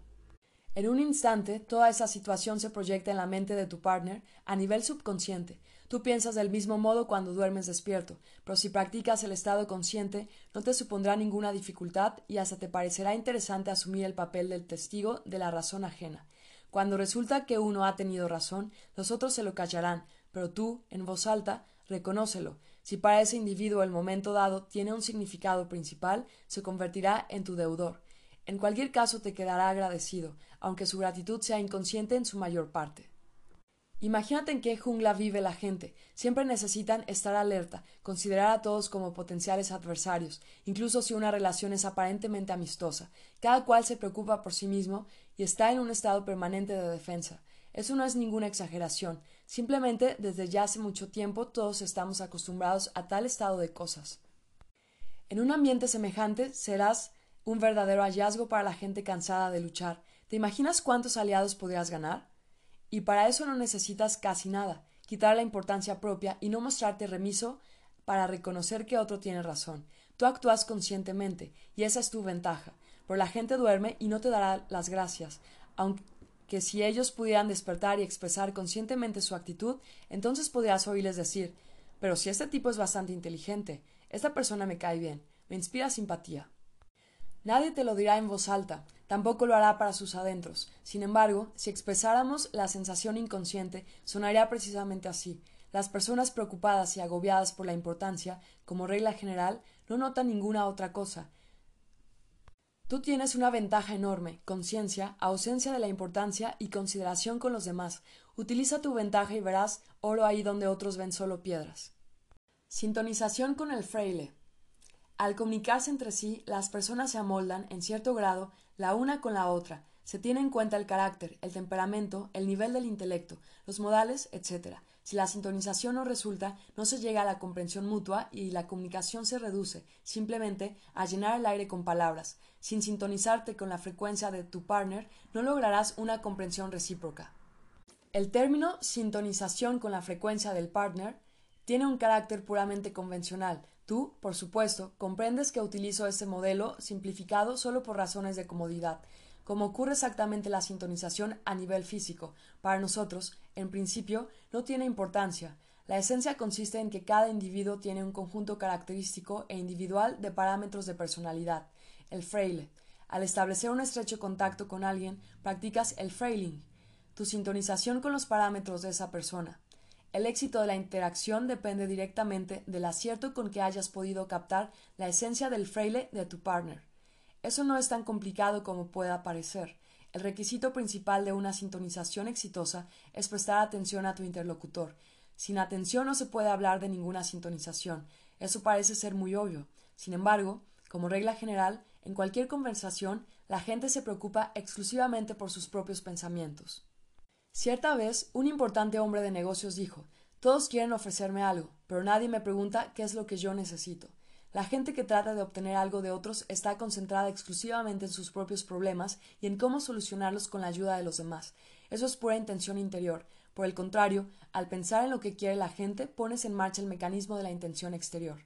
En un instante, toda esa situación se proyecta en la mente de tu partner a nivel subconsciente. Tú piensas del mismo modo cuando duermes despierto, pero si practicas el estado consciente, no te supondrá ninguna dificultad y hasta te parecerá interesante asumir el papel del testigo de la razón ajena. Cuando resulta que uno ha tenido razón, los otros se lo callarán, pero tú, en voz alta, reconócelo. Si para ese individuo el momento dado tiene un significado principal, se convertirá en tu deudor. En cualquier caso te quedará agradecido, aunque su gratitud sea inconsciente en su mayor parte. Imagínate en qué jungla vive la gente. Siempre necesitan estar alerta, considerar a todos como potenciales adversarios, incluso si una relación es aparentemente amistosa. Cada cual se preocupa por sí mismo y está en un estado permanente de defensa. Eso no es ninguna exageración. Simplemente desde ya hace mucho tiempo todos estamos acostumbrados a tal estado de cosas. En un ambiente semejante serás un verdadero hallazgo para la gente cansada de luchar. ¿Te imaginas cuántos aliados podrías ganar? Y para eso no necesitas casi nada, quitar la importancia propia y no mostrarte remiso para reconocer que otro tiene razón. Tú actúas conscientemente, y esa es tu ventaja. Pero la gente duerme y no te dará las gracias, si ellos pudieran despertar y expresar conscientemente su actitud, entonces podrías oírles decir Pero si este tipo es bastante inteligente, esta persona me cae bien, me inspira simpatía. Nadie te lo dirá en voz alta, tampoco lo hará para sus adentros. Sin embargo, si expresáramos la sensación inconsciente, sonaría precisamente así. Las personas preocupadas y agobiadas por la importancia, como regla general, no notan ninguna otra cosa. Tú tienes una ventaja enorme, conciencia, ausencia de la importancia y consideración con los demás. Utiliza tu ventaja y verás oro ahí donde otros ven solo piedras. Sintonización con el fraile. Al comunicarse entre sí, las personas se amoldan, en cierto grado, la una con la otra. Se tiene en cuenta el carácter, el temperamento, el nivel del intelecto, los modales, etc. Si la sintonización no resulta, no se llega a la comprensión mutua y la comunicación se reduce simplemente a llenar el aire con palabras. Sin sintonizarte con la frecuencia de tu partner, no lograrás una comprensión recíproca. El término sintonización con la frecuencia del partner tiene un carácter puramente convencional, Tú, por supuesto, comprendes que utilizo ese modelo simplificado solo por razones de comodidad. Como ocurre exactamente la sintonización a nivel físico, para nosotros, en principio, no tiene importancia. La esencia consiste en que cada individuo tiene un conjunto característico e individual de parámetros de personalidad, el fraile. Al establecer un estrecho contacto con alguien, practicas el frailing, tu sintonización con los parámetros de esa persona. El éxito de la interacción depende directamente del acierto con que hayas podido captar la esencia del fraile de tu partner. Eso no es tan complicado como pueda parecer. El requisito principal de una sintonización exitosa es prestar atención a tu interlocutor. Sin atención no se puede hablar de ninguna sintonización. Eso parece ser muy obvio. Sin embargo, como regla general, en cualquier conversación, la gente se preocupa exclusivamente por sus propios pensamientos. Cierta vez, un importante hombre de negocios dijo Todos quieren ofrecerme algo, pero nadie me pregunta qué es lo que yo necesito. La gente que trata de obtener algo de otros está concentrada exclusivamente en sus propios problemas y en cómo solucionarlos con la ayuda de los demás. Eso es pura intención interior. Por el contrario, al pensar en lo que quiere la gente, pones en marcha el mecanismo de la intención exterior.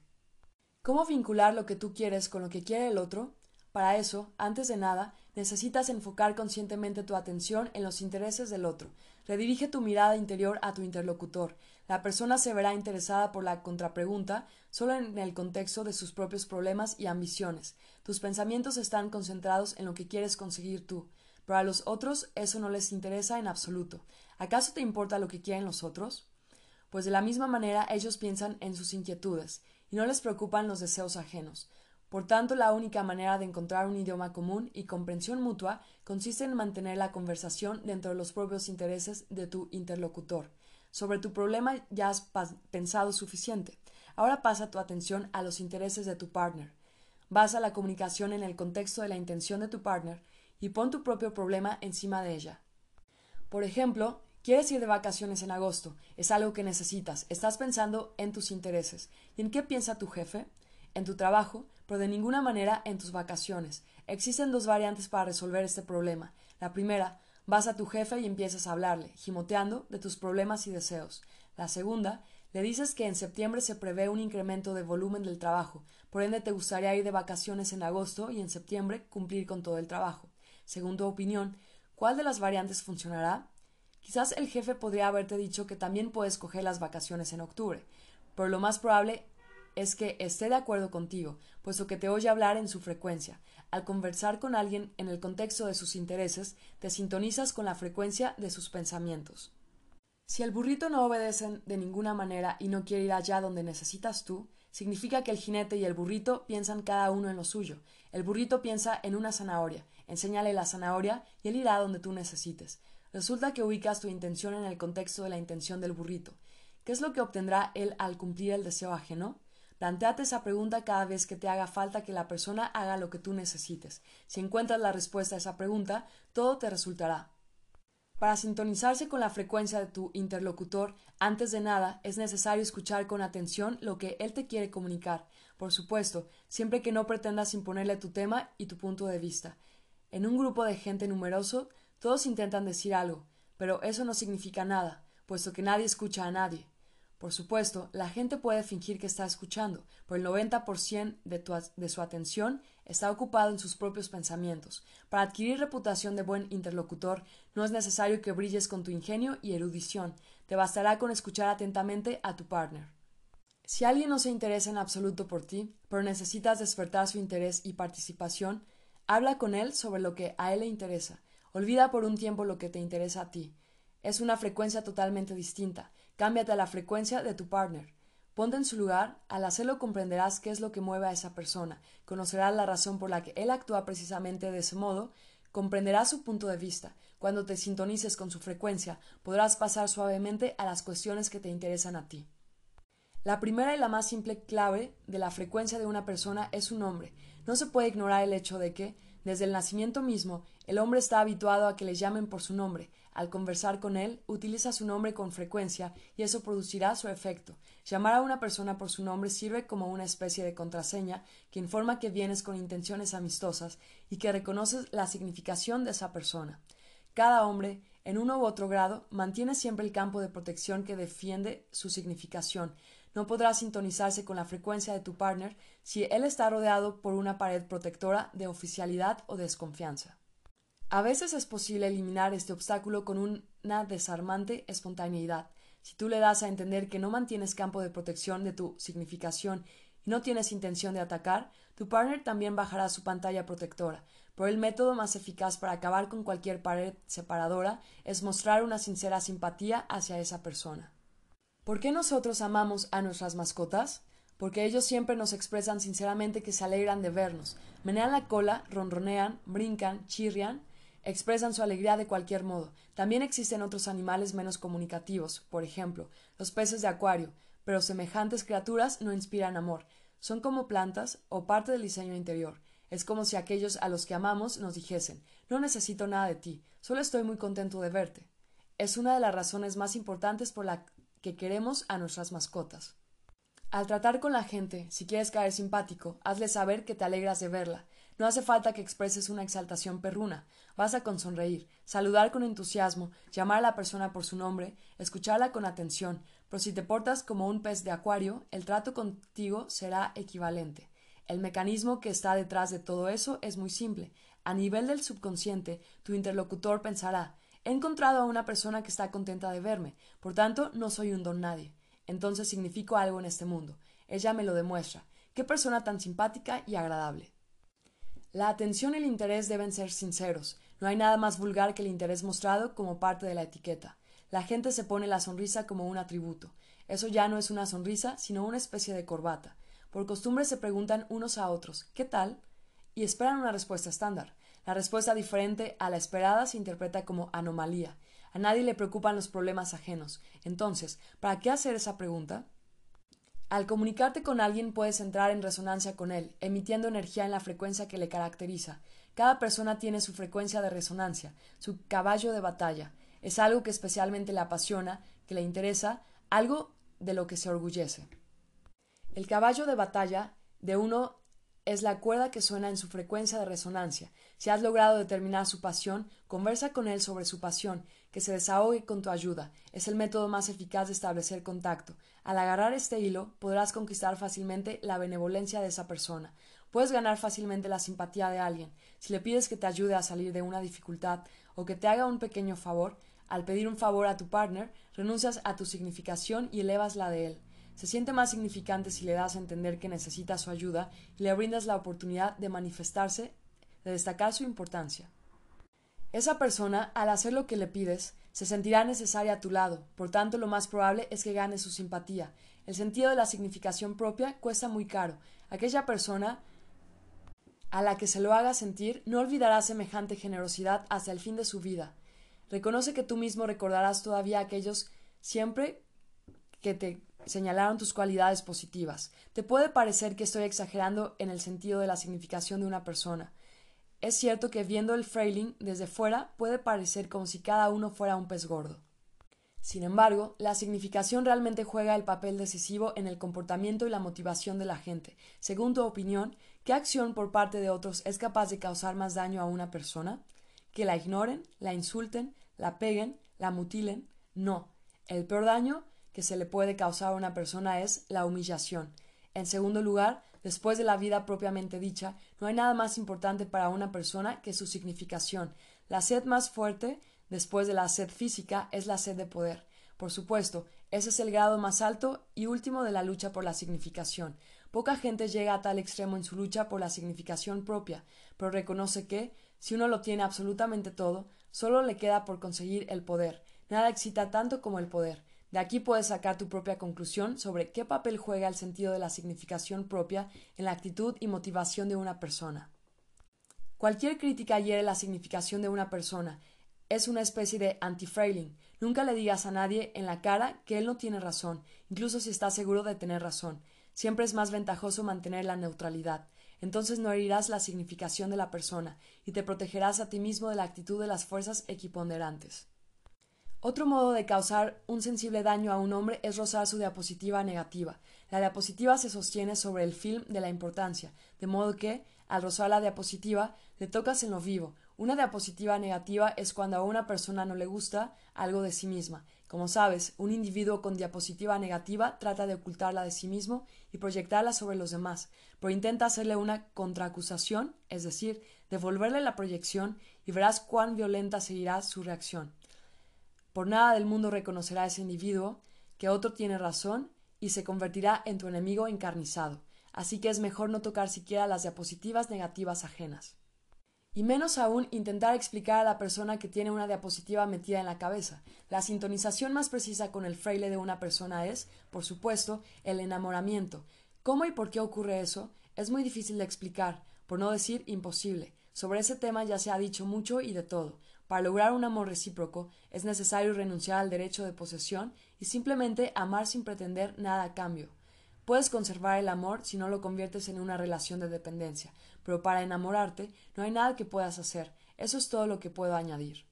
¿Cómo vincular lo que tú quieres con lo que quiere el otro? Para eso, antes de nada, necesitas enfocar conscientemente tu atención en los intereses del otro. Redirige tu mirada interior a tu interlocutor. La persona se verá interesada por la contrapregunta solo en el contexto de sus propios problemas y ambiciones. Tus pensamientos están concentrados en lo que quieres conseguir tú, pero a los otros eso no les interesa en absoluto. ¿Acaso te importa lo que quieren los otros? Pues de la misma manera ellos piensan en sus inquietudes, y no les preocupan los deseos ajenos. Por tanto, la única manera de encontrar un idioma común y comprensión mutua consiste en mantener la conversación dentro de los propios intereses de tu interlocutor. Sobre tu problema ya has pensado suficiente. Ahora pasa tu atención a los intereses de tu partner. Basa la comunicación en el contexto de la intención de tu partner y pon tu propio problema encima de ella. Por ejemplo, Quieres ir de vacaciones en agosto, es algo que necesitas, estás pensando en tus intereses. ¿Y en qué piensa tu jefe? En tu trabajo, pero de ninguna manera en tus vacaciones. Existen dos variantes para resolver este problema. La primera, vas a tu jefe y empiezas a hablarle, gimoteando, de tus problemas y deseos. La segunda, le dices que en septiembre se prevé un incremento de volumen del trabajo, por ende te gustaría ir de vacaciones en agosto y en septiembre cumplir con todo el trabajo. Según tu opinión, ¿cuál de las variantes funcionará? Quizás el jefe podría haberte dicho que también puedes coger las vacaciones en octubre, pero lo más probable es que esté de acuerdo contigo, puesto que te oye hablar en su frecuencia. Al conversar con alguien en el contexto de sus intereses, te sintonizas con la frecuencia de sus pensamientos. Si el burrito no obedecen de ninguna manera y no quiere ir allá donde necesitas tú, significa que el jinete y el burrito piensan cada uno en lo suyo. El burrito piensa en una zanahoria, enséñale la zanahoria y él irá donde tú necesites. Resulta que ubicas tu intención en el contexto de la intención del burrito. ¿Qué es lo que obtendrá él al cumplir el deseo ajeno? Planteate esa pregunta cada vez que te haga falta que la persona haga lo que tú necesites. Si encuentras la respuesta a esa pregunta, todo te resultará. Para sintonizarse con la frecuencia de tu interlocutor, antes de nada, es necesario escuchar con atención lo que él te quiere comunicar, por supuesto, siempre que no pretendas imponerle tu tema y tu punto de vista. En un grupo de gente numeroso, todos intentan decir algo, pero eso no significa nada, puesto que nadie escucha a nadie. Por supuesto, la gente puede fingir que está escuchando, pero el 90% de, de su atención está ocupado en sus propios pensamientos. Para adquirir reputación de buen interlocutor, no es necesario que brilles con tu ingenio y erudición, te bastará con escuchar atentamente a tu partner. Si alguien no se interesa en absoluto por ti, pero necesitas despertar su interés y participación, habla con él sobre lo que a él le interesa, Olvida por un tiempo lo que te interesa a ti. Es una frecuencia totalmente distinta. Cámbiate a la frecuencia de tu partner. Ponte en su lugar, al hacerlo comprenderás qué es lo que mueve a esa persona, conocerás la razón por la que él actúa precisamente de ese modo, comprenderás su punto de vista. Cuando te sintonices con su frecuencia, podrás pasar suavemente a las cuestiones que te interesan a ti. La primera y la más simple clave de la frecuencia de una persona es su nombre. No se puede ignorar el hecho de que, desde el nacimiento mismo, el hombre está habituado a que le llamen por su nombre. Al conversar con él, utiliza su nombre con frecuencia y eso producirá su efecto. Llamar a una persona por su nombre sirve como una especie de contraseña que informa que vienes con intenciones amistosas y que reconoces la significación de esa persona. Cada hombre, en uno u otro grado, mantiene siempre el campo de protección que defiende su significación, no podrá sintonizarse con la frecuencia de tu partner si él está rodeado por una pared protectora de oficialidad o desconfianza. A veces es posible eliminar este obstáculo con una desarmante espontaneidad. Si tú le das a entender que no mantienes campo de protección de tu significación y no tienes intención de atacar, tu partner también bajará su pantalla protectora. Pero el método más eficaz para acabar con cualquier pared separadora es mostrar una sincera simpatía hacia esa persona. ¿Por qué nosotros amamos a nuestras mascotas? Porque ellos siempre nos expresan sinceramente que se alegran de vernos, menean la cola, ronronean, brincan, chirrian, expresan su alegría de cualquier modo. También existen otros animales menos comunicativos, por ejemplo, los peces de acuario, pero semejantes criaturas no inspiran amor. Son como plantas o parte del diseño interior. Es como si aquellos a los que amamos nos dijesen No necesito nada de ti, solo estoy muy contento de verte. Es una de las razones más importantes por la que queremos a nuestras mascotas. Al tratar con la gente, si quieres caer simpático, hazle saber que te alegras de verla. No hace falta que expreses una exaltación perruna. Basta con sonreír, saludar con entusiasmo, llamar a la persona por su nombre, escucharla con atención, pero si te portas como un pez de acuario, el trato contigo será equivalente. El mecanismo que está detrás de todo eso es muy simple. A nivel del subconsciente, tu interlocutor pensará He encontrado a una persona que está contenta de verme, por tanto no soy un don nadie. Entonces significo algo en este mundo. Ella me lo demuestra. Qué persona tan simpática y agradable. La atención y el interés deben ser sinceros. No hay nada más vulgar que el interés mostrado como parte de la etiqueta. La gente se pone la sonrisa como un atributo. Eso ya no es una sonrisa, sino una especie de corbata. Por costumbre se preguntan unos a otros ¿qué tal? y esperan una respuesta estándar. La respuesta diferente a la esperada se interpreta como anomalía. A nadie le preocupan los problemas ajenos. Entonces, ¿para qué hacer esa pregunta? Al comunicarte con alguien puedes entrar en resonancia con él, emitiendo energía en la frecuencia que le caracteriza. Cada persona tiene su frecuencia de resonancia, su caballo de batalla. Es algo que especialmente le apasiona, que le interesa, algo de lo que se orgullece. El caballo de batalla de uno es la cuerda que suena en su frecuencia de resonancia. Si has logrado determinar su pasión, conversa con él sobre su pasión, que se desahogue con tu ayuda. Es el método más eficaz de establecer contacto. Al agarrar este hilo, podrás conquistar fácilmente la benevolencia de esa persona. Puedes ganar fácilmente la simpatía de alguien. Si le pides que te ayude a salir de una dificultad o que te haga un pequeño favor, al pedir un favor a tu partner, renuncias a tu significación y elevas la de él. Se siente más significante si le das a entender que necesita su ayuda y le brindas la oportunidad de manifestarse, de destacar su importancia. Esa persona, al hacer lo que le pides, se sentirá necesaria a tu lado, por tanto lo más probable es que gane su simpatía. El sentido de la significación propia cuesta muy caro. Aquella persona a la que se lo haga sentir no olvidará semejante generosidad hasta el fin de su vida. Reconoce que tú mismo recordarás todavía aquellos siempre que te señalaron tus cualidades positivas. Te puede parecer que estoy exagerando en el sentido de la significación de una persona. Es cierto que viendo el frailing desde fuera puede parecer como si cada uno fuera un pez gordo. Sin embargo, la significación realmente juega el papel decisivo en el comportamiento y la motivación de la gente. Según tu opinión, ¿qué acción por parte de otros es capaz de causar más daño a una persona? ¿Que la ignoren, la insulten, la peguen, la mutilen? No. El peor daño que se le puede causar a una persona es la humillación. En segundo lugar, después de la vida propiamente dicha, no hay nada más importante para una persona que su significación. La sed más fuerte, después de la sed física, es la sed de poder. Por supuesto, ese es el grado más alto y último de la lucha por la significación. Poca gente llega a tal extremo en su lucha por la significación propia, pero reconoce que, si uno lo tiene absolutamente todo, solo le queda por conseguir el poder. Nada excita tanto como el poder. De aquí puedes sacar tu propia conclusión sobre qué papel juega el sentido de la significación propia en la actitud y motivación de una persona. Cualquier crítica hiere la significación de una persona. Es una especie de anti-frailing. Nunca le digas a nadie en la cara que él no tiene razón, incluso si está seguro de tener razón. Siempre es más ventajoso mantener la neutralidad. Entonces no herirás la significación de la persona y te protegerás a ti mismo de la actitud de las fuerzas equiponderantes. Otro modo de causar un sensible daño a un hombre es rozar su diapositiva negativa. La diapositiva se sostiene sobre el film de la importancia, de modo que, al rozar la diapositiva, le tocas en lo vivo. Una diapositiva negativa es cuando a una persona no le gusta algo de sí misma. Como sabes, un individuo con diapositiva negativa trata de ocultarla de sí mismo y proyectarla sobre los demás, pero intenta hacerle una contraacusación, es decir, devolverle la proyección y verás cuán violenta seguirá su reacción. Por nada del mundo reconocerá ese individuo que otro tiene razón y se convertirá en tu enemigo encarnizado. Así que es mejor no tocar siquiera las diapositivas negativas ajenas. y menos aún intentar explicar a la persona que tiene una diapositiva metida en la cabeza. La sintonización más precisa con el fraile de una persona es, por supuesto, el enamoramiento. ¿Cómo y por qué ocurre eso? Es muy difícil de explicar, por no decir imposible. Sobre ese tema ya se ha dicho mucho y de todo. Para lograr un amor recíproco es necesario renunciar al derecho de posesión y simplemente amar sin pretender nada a cambio. Puedes conservar el amor si no lo conviertes en una relación de dependencia, pero para enamorarte no hay nada que puedas hacer. Eso es todo lo que puedo añadir.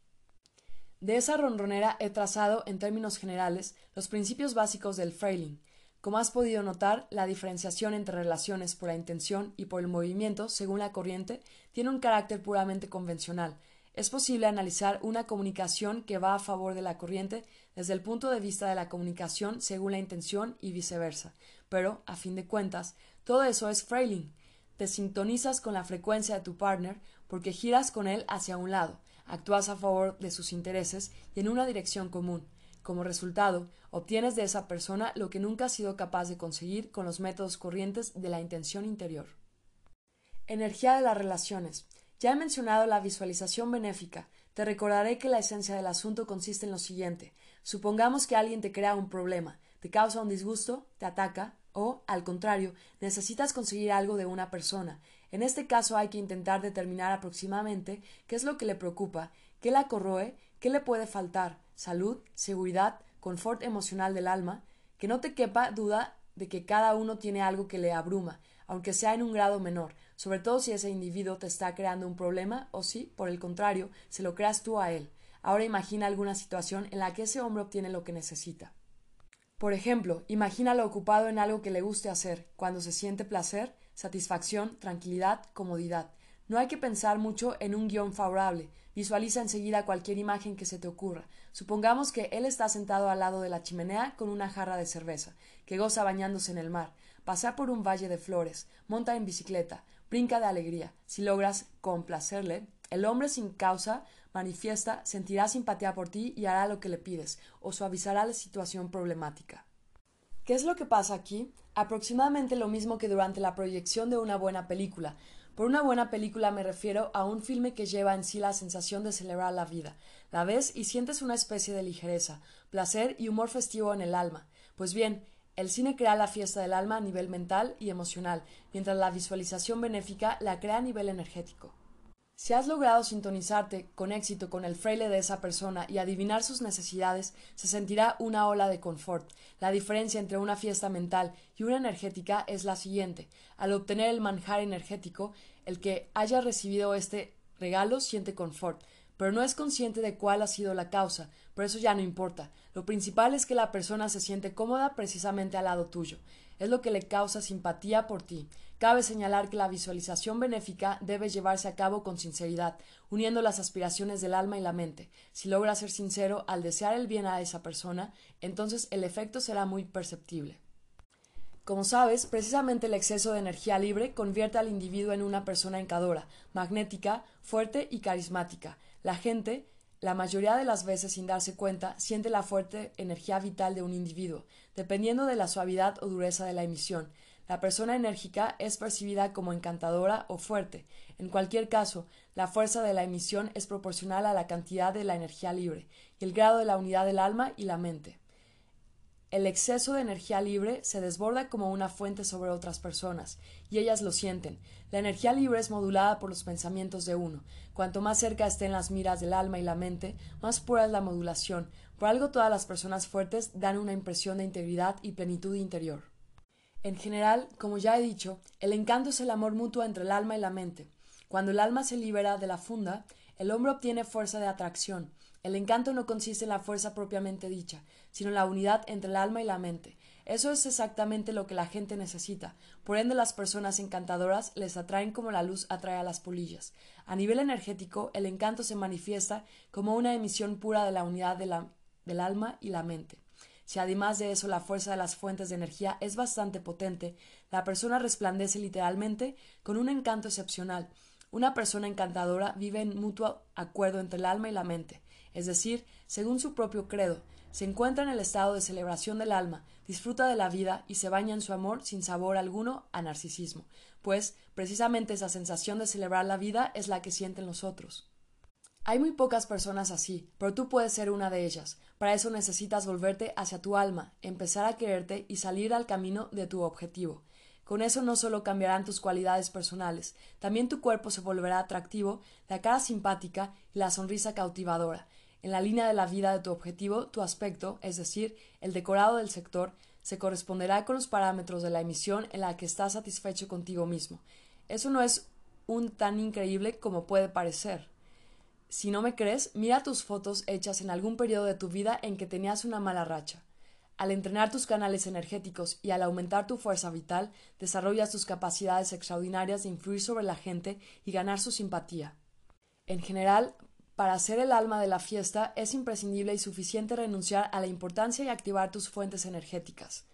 De esa ronronera he trazado, en términos generales, los principios básicos del frailing. Como has podido notar, la diferenciación entre relaciones por la intención y por el movimiento, según la corriente, tiene un carácter puramente convencional. Es posible analizar una comunicación que va a favor de la corriente desde el punto de vista de la comunicación según la intención y viceversa, pero, a fin de cuentas, todo eso es frailing. Te sintonizas con la frecuencia de tu partner porque giras con él hacia un lado, actúas a favor de sus intereses y en una dirección común. Como resultado, obtienes de esa persona lo que nunca has sido capaz de conseguir con los métodos corrientes de la intención interior. Energía de las relaciones. Ya he mencionado la visualización benéfica. Te recordaré que la esencia del asunto consiste en lo siguiente. Supongamos que alguien te crea un problema, te causa un disgusto, te ataca, o, al contrario, necesitas conseguir algo de una persona. En este caso hay que intentar determinar aproximadamente qué es lo que le preocupa, qué la corroe, qué le puede faltar, salud, seguridad, confort emocional del alma, que no te quepa duda de que cada uno tiene algo que le abruma, aunque sea en un grado menor, sobre todo si ese individuo te está creando un problema o si, por el contrario, se lo creas tú a él. Ahora imagina alguna situación en la que ese hombre obtiene lo que necesita. Por ejemplo, imagínalo ocupado en algo que le guste hacer, cuando se siente placer, satisfacción, tranquilidad, comodidad. No hay que pensar mucho en un guion favorable. Visualiza enseguida cualquier imagen que se te ocurra. Supongamos que él está sentado al lado de la chimenea con una jarra de cerveza, que goza bañándose en el mar, pasa por un valle de flores, monta en bicicleta, brinca de alegría. Si logras complacerle, el hombre sin causa manifiesta, sentirá simpatía por ti y hará lo que le pides, o suavizará la situación problemática. ¿Qué es lo que pasa aquí? Aproximadamente lo mismo que durante la proyección de una buena película. Por una buena película me refiero a un filme que lleva en sí la sensación de celebrar la vida. La ves y sientes una especie de ligereza, placer y humor festivo en el alma. Pues bien, el cine crea la fiesta del alma a nivel mental y emocional, mientras la visualización benéfica la crea a nivel energético. Si has logrado sintonizarte con éxito con el fraile de esa persona y adivinar sus necesidades, se sentirá una ola de confort. La diferencia entre una fiesta mental y una energética es la siguiente. Al obtener el manjar energético, el que haya recibido este regalo siente confort, pero no es consciente de cuál ha sido la causa, por eso ya no importa. Lo principal es que la persona se siente cómoda precisamente al lado tuyo. Es lo que le causa simpatía por ti. Cabe señalar que la visualización benéfica debe llevarse a cabo con sinceridad, uniendo las aspiraciones del alma y la mente. Si logra ser sincero al desear el bien a esa persona, entonces el efecto será muy perceptible. Como sabes, precisamente el exceso de energía libre convierte al individuo en una persona encadora, magnética, fuerte y carismática. La gente, la mayoría de las veces sin darse cuenta, siente la fuerte energía vital de un individuo, dependiendo de la suavidad o dureza de la emisión. La persona enérgica es percibida como encantadora o fuerte. En cualquier caso, la fuerza de la emisión es proporcional a la cantidad de la energía libre y el grado de la unidad del alma y la mente. El exceso de energía libre se desborda como una fuente sobre otras personas, y ellas lo sienten. La energía libre es modulada por los pensamientos de uno. Cuanto más cerca estén las miras del alma y la mente, más pura es la modulación. Por algo todas las personas fuertes dan una impresión de integridad y plenitud interior. En general, como ya he dicho, el encanto es el amor mutuo entre el alma y la mente. Cuando el alma se libera de la funda, el hombre obtiene fuerza de atracción. El encanto no consiste en la fuerza propiamente dicha, sino en la unidad entre el alma y la mente. Eso es exactamente lo que la gente necesita. Por ende, las personas encantadoras les atraen como la luz atrae a las polillas. A nivel energético, el encanto se manifiesta como una emisión pura de la unidad del alma y la mente. Si además de eso la fuerza de las fuentes de energía es bastante potente, la persona resplandece literalmente con un encanto excepcional. Una persona encantadora vive en mutuo acuerdo entre el alma y la mente, es decir, según su propio credo. se encuentra en el estado de celebración del alma, disfruta de la vida y se baña en su amor sin sabor alguno a narcisismo, pues precisamente esa sensación de celebrar la vida es la que sienten los otros. Hay muy pocas personas así, pero tú puedes ser una de ellas. Para eso necesitas volverte hacia tu alma, empezar a quererte y salir al camino de tu objetivo. Con eso no solo cambiarán tus cualidades personales, también tu cuerpo se volverá atractivo, la cara simpática y la sonrisa cautivadora. En la línea de la vida de tu objetivo, tu aspecto, es decir, el decorado del sector, se corresponderá con los parámetros de la emisión en la que estás satisfecho contigo mismo. Eso no es un tan increíble como puede parecer. Si no me crees, mira tus fotos hechas en algún periodo de tu vida en que tenías una mala racha. Al entrenar tus canales energéticos y al aumentar tu fuerza vital, desarrollas tus capacidades extraordinarias de influir sobre la gente y ganar su simpatía. En general, para ser el alma de la fiesta es imprescindible y suficiente renunciar a la importancia y activar tus fuentes energéticas.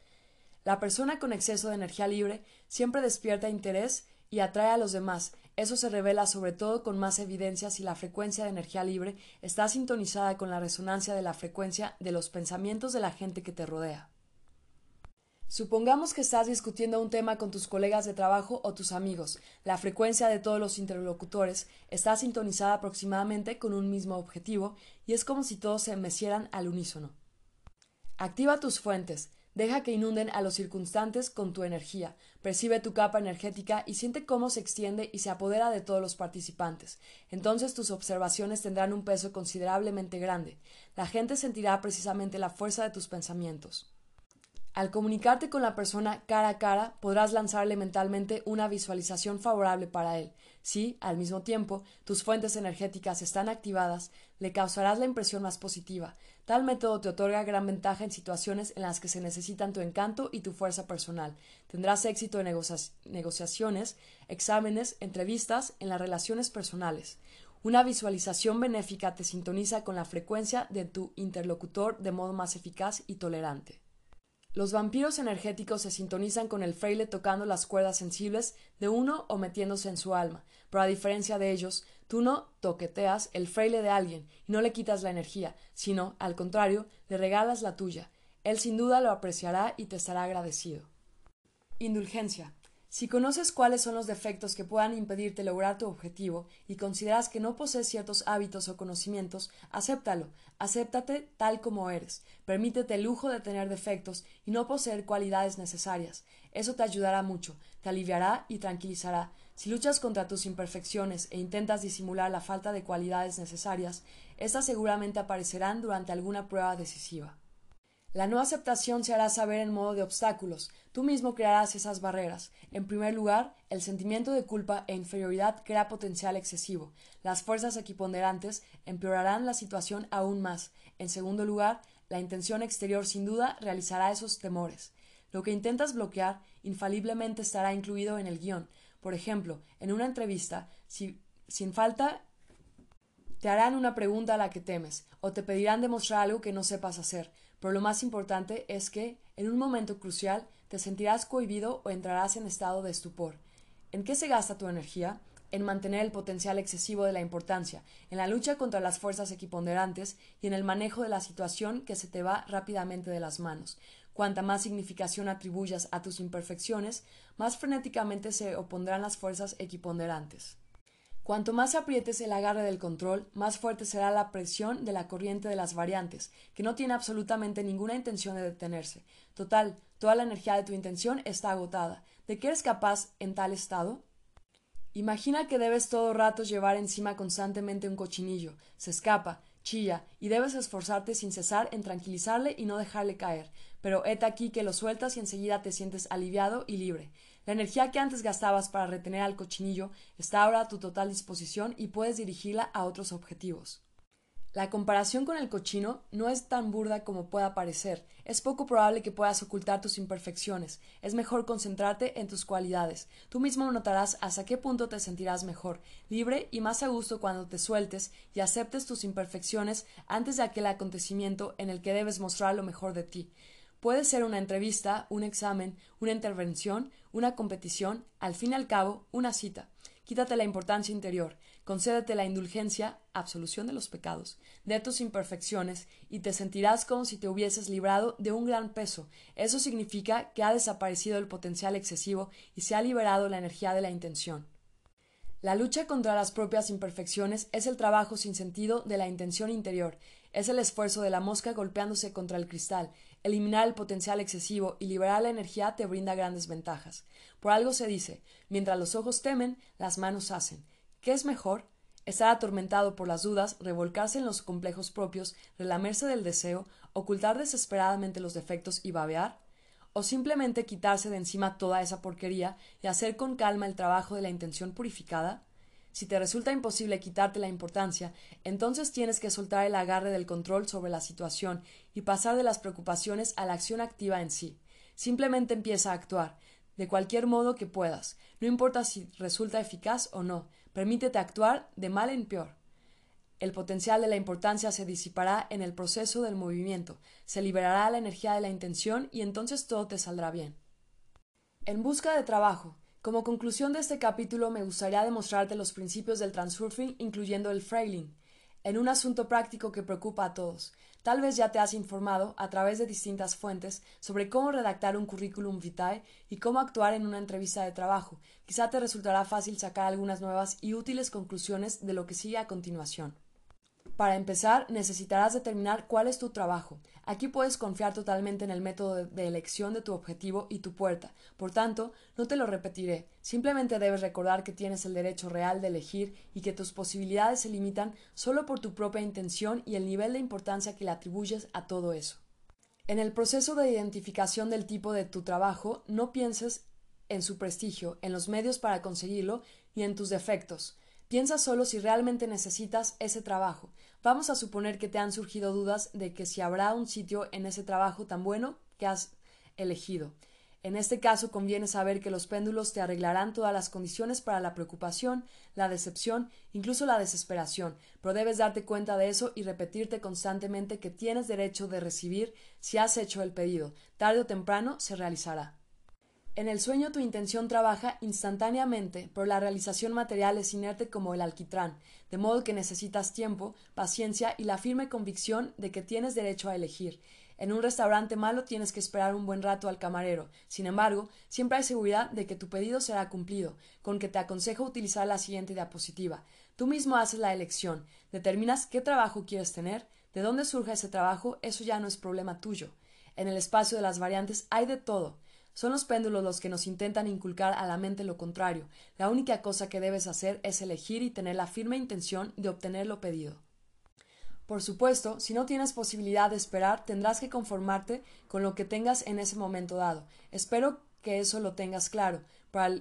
La persona con exceso de energía libre siempre despierta interés y atrae a los demás. Eso se revela sobre todo con más evidencia si la frecuencia de energía libre está sintonizada con la resonancia de la frecuencia de los pensamientos de la gente que te rodea. Supongamos que estás discutiendo un tema con tus colegas de trabajo o tus amigos. La frecuencia de todos los interlocutores está sintonizada aproximadamente con un mismo objetivo y es como si todos se mecieran al unísono. Activa tus fuentes, Deja que inunden a los circunstantes con tu energía, percibe tu capa energética y siente cómo se extiende y se apodera de todos los participantes. Entonces tus observaciones tendrán un peso considerablemente grande. La gente sentirá precisamente la fuerza de tus pensamientos. Al comunicarte con la persona cara a cara, podrás lanzarle mentalmente una visualización favorable para él. Si, al mismo tiempo, tus fuentes energéticas están activadas, le causarás la impresión más positiva. Tal método te otorga gran ventaja en situaciones en las que se necesitan tu encanto y tu fuerza personal. Tendrás éxito en negociaciones, exámenes, entrevistas, en las relaciones personales. Una visualización benéfica te sintoniza con la frecuencia de tu interlocutor de modo más eficaz y tolerante. Los vampiros energéticos se sintonizan con el fraile tocando las cuerdas sensibles de uno o metiéndose en su alma, pero a diferencia de ellos, tú no toqueteas el fraile de alguien y no le quitas la energía, sino, al contrario, le regalas la tuya. Él sin duda lo apreciará y te estará agradecido. Indulgencia. Si conoces cuáles son los defectos que puedan impedirte lograr tu objetivo y consideras que no posees ciertos hábitos o conocimientos, acéptalo, acéptate tal como eres, permítete el lujo de tener defectos y no poseer cualidades necesarias. Eso te ayudará mucho, te aliviará y tranquilizará. Si luchas contra tus imperfecciones e intentas disimular la falta de cualidades necesarias, éstas seguramente aparecerán durante alguna prueba decisiva. La no aceptación se hará saber en modo de obstáculos. Tú mismo crearás esas barreras. En primer lugar, el sentimiento de culpa e inferioridad crea potencial excesivo. Las fuerzas equiponderantes empeorarán la situación aún más. En segundo lugar, la intención exterior sin duda realizará esos temores. Lo que intentas bloquear infaliblemente estará incluido en el guion. Por ejemplo, en una entrevista, si sin falta te harán una pregunta a la que temes, o te pedirán demostrar algo que no sepas hacer. Pero lo más importante es que, en un momento crucial, te sentirás cohibido o entrarás en estado de estupor. ¿En qué se gasta tu energía? En mantener el potencial excesivo de la importancia, en la lucha contra las fuerzas equiponderantes y en el manejo de la situación que se te va rápidamente de las manos. Cuanta más significación atribuyas a tus imperfecciones, más frenéticamente se opondrán las fuerzas equiponderantes. Cuanto más aprietes el agarre del control, más fuerte será la presión de la corriente de las variantes, que no tiene absolutamente ninguna intención de detenerse. Total, toda la energía de tu intención está agotada. ¿De qué eres capaz en tal estado? Imagina que debes todo rato llevar encima constantemente un cochinillo. Se escapa, chilla, y debes esforzarte sin cesar en tranquilizarle y no dejarle caer. Pero hete aquí que lo sueltas y enseguida te sientes aliviado y libre. La energía que antes gastabas para retener al cochinillo está ahora a tu total disposición y puedes dirigirla a otros objetivos. La comparación con el cochino no es tan burda como pueda parecer. Es poco probable que puedas ocultar tus imperfecciones. Es mejor concentrarte en tus cualidades. Tú mismo notarás hasta qué punto te sentirás mejor, libre y más a gusto cuando te sueltes y aceptes tus imperfecciones antes de aquel acontecimiento en el que debes mostrar lo mejor de ti. Puede ser una entrevista, un examen, una intervención, una competición, al fin y al cabo, una cita. Quítate la importancia interior, concédete la indulgencia, absolución de los pecados, de tus imperfecciones, y te sentirás como si te hubieses librado de un gran peso. Eso significa que ha desaparecido el potencial excesivo y se ha liberado la energía de la intención. La lucha contra las propias imperfecciones es el trabajo sin sentido de la intención interior, es el esfuerzo de la mosca golpeándose contra el cristal. Eliminar el potencial excesivo y liberar la energía te brinda grandes ventajas. Por algo se dice, mientras los ojos temen, las manos hacen. ¿Qué es mejor? Estar atormentado por las dudas, revolcarse en los complejos propios, relamerse del deseo, ocultar desesperadamente los defectos y babear, o simplemente quitarse de encima toda esa porquería y hacer con calma el trabajo de la intención purificada? Si te resulta imposible quitarte la importancia, entonces tienes que soltar el agarre del control sobre la situación y pasar de las preocupaciones a la acción activa en sí. Simplemente empieza a actuar, de cualquier modo que puedas, no importa si resulta eficaz o no, permítete actuar de mal en peor. El potencial de la importancia se disipará en el proceso del movimiento, se liberará la energía de la intención y entonces todo te saldrá bien. En busca de trabajo. Como conclusión de este capítulo me gustaría demostrarte los principios del transurfing incluyendo el frailing, en un asunto práctico que preocupa a todos. Tal vez ya te has informado, a través de distintas fuentes, sobre cómo redactar un currículum vitae y cómo actuar en una entrevista de trabajo. Quizá te resultará fácil sacar algunas nuevas y útiles conclusiones de lo que sigue a continuación. Para empezar, necesitarás determinar cuál es tu trabajo. Aquí puedes confiar totalmente en el método de elección de tu objetivo y tu puerta. Por tanto, no te lo repetiré. Simplemente debes recordar que tienes el derecho real de elegir y que tus posibilidades se limitan solo por tu propia intención y el nivel de importancia que le atribuyes a todo eso. En el proceso de identificación del tipo de tu trabajo, no pienses en su prestigio, en los medios para conseguirlo ni en tus defectos. Piensa solo si realmente necesitas ese trabajo. Vamos a suponer que te han surgido dudas de que si habrá un sitio en ese trabajo tan bueno que has elegido. En este caso conviene saber que los péndulos te arreglarán todas las condiciones para la preocupación, la decepción, incluso la desesperación, pero debes darte cuenta de eso y repetirte constantemente que tienes derecho de recibir si has hecho el pedido. Tarde o temprano se realizará. En el sueño tu intención trabaja instantáneamente, pero la realización material es inerte como el alquitrán, de modo que necesitas tiempo, paciencia y la firme convicción de que tienes derecho a elegir. En un restaurante malo tienes que esperar un buen rato al camarero. Sin embargo, siempre hay seguridad de que tu pedido será cumplido, con que te aconsejo utilizar la siguiente diapositiva. Tú mismo haces la elección, determinas qué trabajo quieres tener, de dónde surge ese trabajo, eso ya no es problema tuyo. En el espacio de las variantes hay de todo. Son los péndulos los que nos intentan inculcar a la mente lo contrario. La única cosa que debes hacer es elegir y tener la firme intención de obtener lo pedido. Por supuesto, si no tienes posibilidad de esperar, tendrás que conformarte con lo que tengas en ese momento dado. Espero que eso lo tengas claro. Para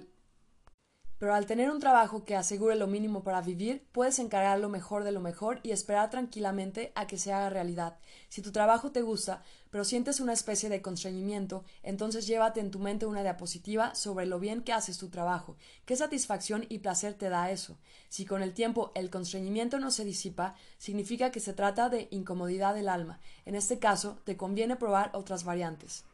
pero al tener un trabajo que asegure lo mínimo para vivir, puedes encargar lo mejor de lo mejor y esperar tranquilamente a que se haga realidad. Si tu trabajo te gusta, pero sientes una especie de constreñimiento, entonces llévate en tu mente una diapositiva sobre lo bien que haces tu trabajo, qué satisfacción y placer te da eso. Si con el tiempo el constreñimiento no se disipa, significa que se trata de incomodidad del alma. En este caso, te conviene probar otras variantes.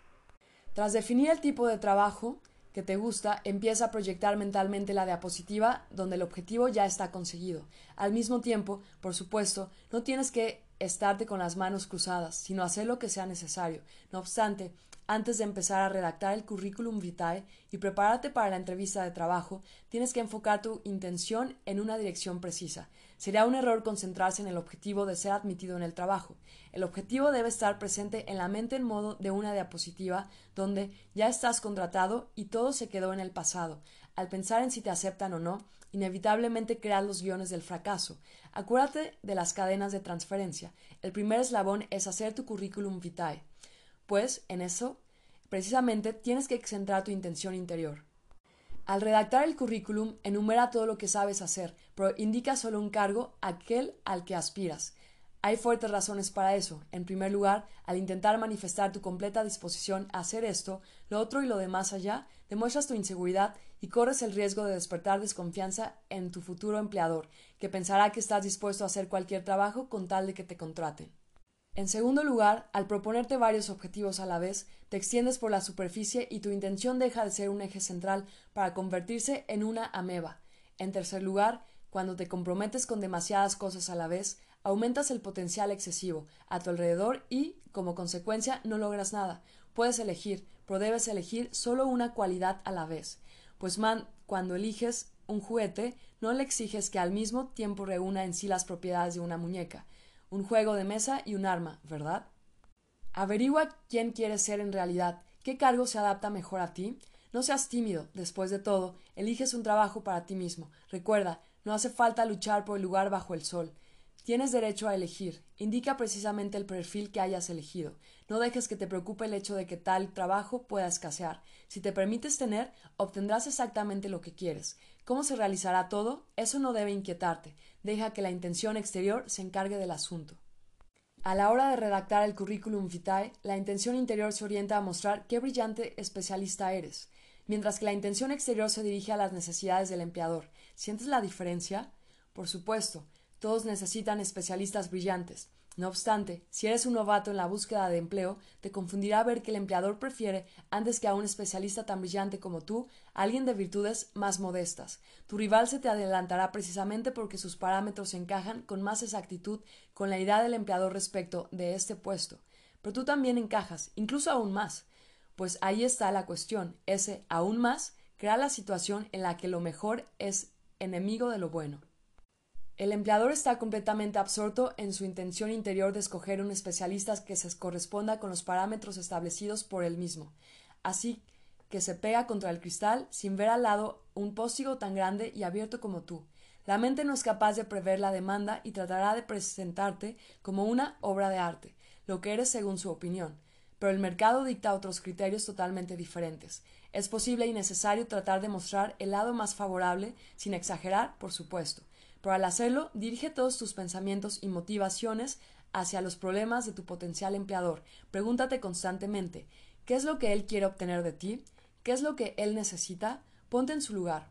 Tras definir el tipo de trabajo, que te gusta, empieza a proyectar mentalmente la diapositiva donde el objetivo ya está conseguido. Al mismo tiempo, por supuesto, no tienes que estarte con las manos cruzadas, sino hacer lo que sea necesario. No obstante, antes de empezar a redactar el currículum vitae y prepararte para la entrevista de trabajo, tienes que enfocar tu intención en una dirección precisa. Sería un error concentrarse en el objetivo de ser admitido en el trabajo. El objetivo debe estar presente en la mente en modo de una diapositiva donde ya estás contratado y todo se quedó en el pasado. Al pensar en si te aceptan o no, inevitablemente creas los guiones del fracaso. Acuérdate de las cadenas de transferencia. El primer eslabón es hacer tu currículum vitae pues en eso precisamente tienes que centrar tu intención interior. Al redactar el currículum, enumera todo lo que sabes hacer, pero indica solo un cargo, aquel al que aspiras. Hay fuertes razones para eso. En primer lugar, al intentar manifestar tu completa disposición a hacer esto, lo otro y lo de más allá, demuestras tu inseguridad y corres el riesgo de despertar desconfianza en tu futuro empleador, que pensará que estás dispuesto a hacer cualquier trabajo con tal de que te contraten. En segundo lugar, al proponerte varios objetivos a la vez, te extiendes por la superficie y tu intención deja de ser un eje central para convertirse en una ameba. En tercer lugar, cuando te comprometes con demasiadas cosas a la vez, aumentas el potencial excesivo a tu alrededor y, como consecuencia, no logras nada. Puedes elegir, pero debes elegir solo una cualidad a la vez. Pues man, cuando eliges un juguete, no le exiges que al mismo tiempo reúna en sí las propiedades de una muñeca, un juego de mesa y un arma, ¿verdad? Averigua quién quieres ser en realidad, qué cargo se adapta mejor a ti. No seas tímido, después de todo, eliges un trabajo para ti mismo. Recuerda, no hace falta luchar por el lugar bajo el sol. Tienes derecho a elegir. Indica precisamente el perfil que hayas elegido. No dejes que te preocupe el hecho de que tal trabajo pueda escasear. Si te permites tener, obtendrás exactamente lo que quieres. ¿Cómo se realizará todo? Eso no debe inquietarte. Deja que la intención exterior se encargue del asunto. A la hora de redactar el currículum vitae, la intención interior se orienta a mostrar qué brillante especialista eres, mientras que la intención exterior se dirige a las necesidades del empleador. ¿Sientes la diferencia? Por supuesto, todos necesitan especialistas brillantes. No obstante, si eres un novato en la búsqueda de empleo, te confundirá ver que el empleador prefiere, antes que a un especialista tan brillante como tú, a alguien de virtudes más modestas. Tu rival se te adelantará precisamente porque sus parámetros encajan con más exactitud con la idea del empleador respecto de este puesto. Pero tú también encajas, incluso aún más. Pues ahí está la cuestión. Ese aún más crea la situación en la que lo mejor es enemigo de lo bueno. El empleador está completamente absorto en su intención interior de escoger un especialista que se corresponda con los parámetros establecidos por él mismo. Así que se pega contra el cristal sin ver al lado un póstigo tan grande y abierto como tú. La mente no es capaz de prever la demanda y tratará de presentarte como una obra de arte, lo que eres según su opinión. Pero el mercado dicta otros criterios totalmente diferentes. Es posible y necesario tratar de mostrar el lado más favorable, sin exagerar, por supuesto pero al hacerlo, dirige todos tus pensamientos y motivaciones hacia los problemas de tu potencial empleador. Pregúntate constantemente ¿qué es lo que él quiere obtener de ti? ¿Qué es lo que él necesita? Ponte en su lugar.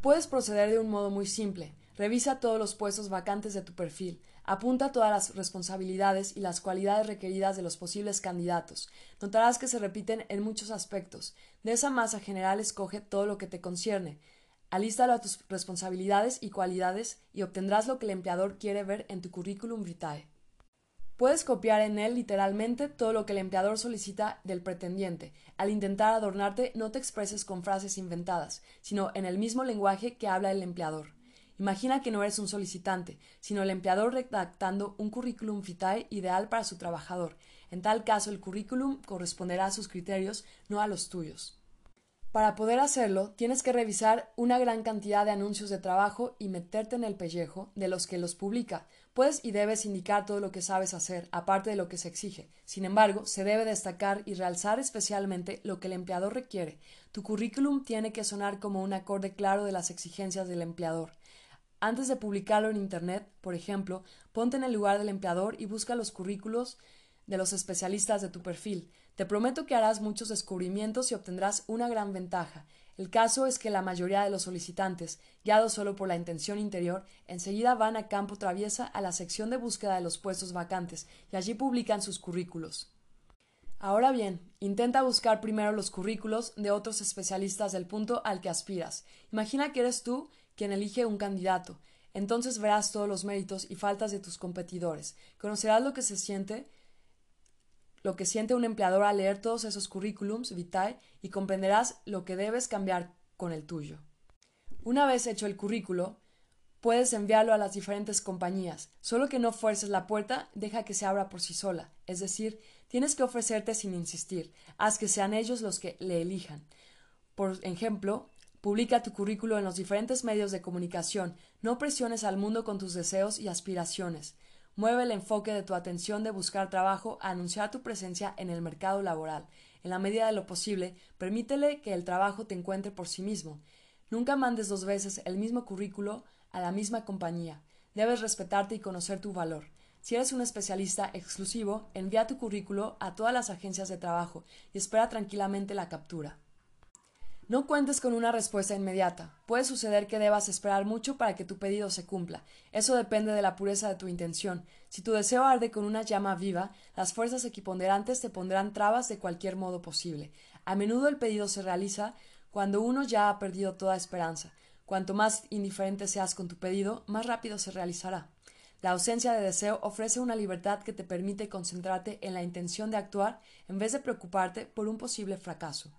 Puedes proceder de un modo muy simple. Revisa todos los puestos vacantes de tu perfil. Apunta todas las responsabilidades y las cualidades requeridas de los posibles candidatos. Notarás que se repiten en muchos aspectos. De esa masa general escoge todo lo que te concierne. Alístalo a tus responsabilidades y cualidades y obtendrás lo que el empleador quiere ver en tu currículum vitae. Puedes copiar en él literalmente todo lo que el empleador solicita del pretendiente. Al intentar adornarte, no te expreses con frases inventadas, sino en el mismo lenguaje que habla el empleador. Imagina que no eres un solicitante, sino el empleador redactando un currículum vitae ideal para su trabajador. En tal caso, el currículum corresponderá a sus criterios, no a los tuyos. Para poder hacerlo, tienes que revisar una gran cantidad de anuncios de trabajo y meterte en el pellejo de los que los publica. Puedes y debes indicar todo lo que sabes hacer, aparte de lo que se exige. Sin embargo, se debe destacar y realzar especialmente lo que el empleador requiere. Tu currículum tiene que sonar como un acorde claro de las exigencias del empleador. Antes de publicarlo en Internet, por ejemplo, ponte en el lugar del empleador y busca los currículos de los especialistas de tu perfil. Te prometo que harás muchos descubrimientos y obtendrás una gran ventaja. El caso es que la mayoría de los solicitantes, guiados solo por la intención interior, enseguida van a campo traviesa a la sección de búsqueda de los puestos vacantes y allí publican sus currículos. Ahora bien, intenta buscar primero los currículos de otros especialistas del punto al que aspiras. Imagina que eres tú quien elige un candidato. Entonces verás todos los méritos y faltas de tus competidores. Conocerás lo que se siente lo que siente un empleador al leer todos esos currículums vitae y comprenderás lo que debes cambiar con el tuyo. Una vez hecho el currículo, puedes enviarlo a las diferentes compañías, solo que no fuerces la puerta, deja que se abra por sí sola, es decir, tienes que ofrecerte sin insistir, haz que sean ellos los que le elijan. Por ejemplo, publica tu currículo en los diferentes medios de comunicación, no presiones al mundo con tus deseos y aspiraciones. Mueve el enfoque de tu atención de buscar trabajo a anunciar tu presencia en el mercado laboral. En la medida de lo posible, permítele que el trabajo te encuentre por sí mismo. Nunca mandes dos veces el mismo currículo a la misma compañía. Debes respetarte y conocer tu valor. Si eres un especialista exclusivo, envía tu currículo a todas las agencias de trabajo y espera tranquilamente la captura. No cuentes con una respuesta inmediata. Puede suceder que debas esperar mucho para que tu pedido se cumpla. Eso depende de la pureza de tu intención. Si tu deseo arde con una llama viva, las fuerzas equiponderantes te pondrán trabas de cualquier modo posible. A menudo el pedido se realiza cuando uno ya ha perdido toda esperanza. Cuanto más indiferente seas con tu pedido, más rápido se realizará. La ausencia de deseo ofrece una libertad que te permite concentrarte en la intención de actuar en vez de preocuparte por un posible fracaso.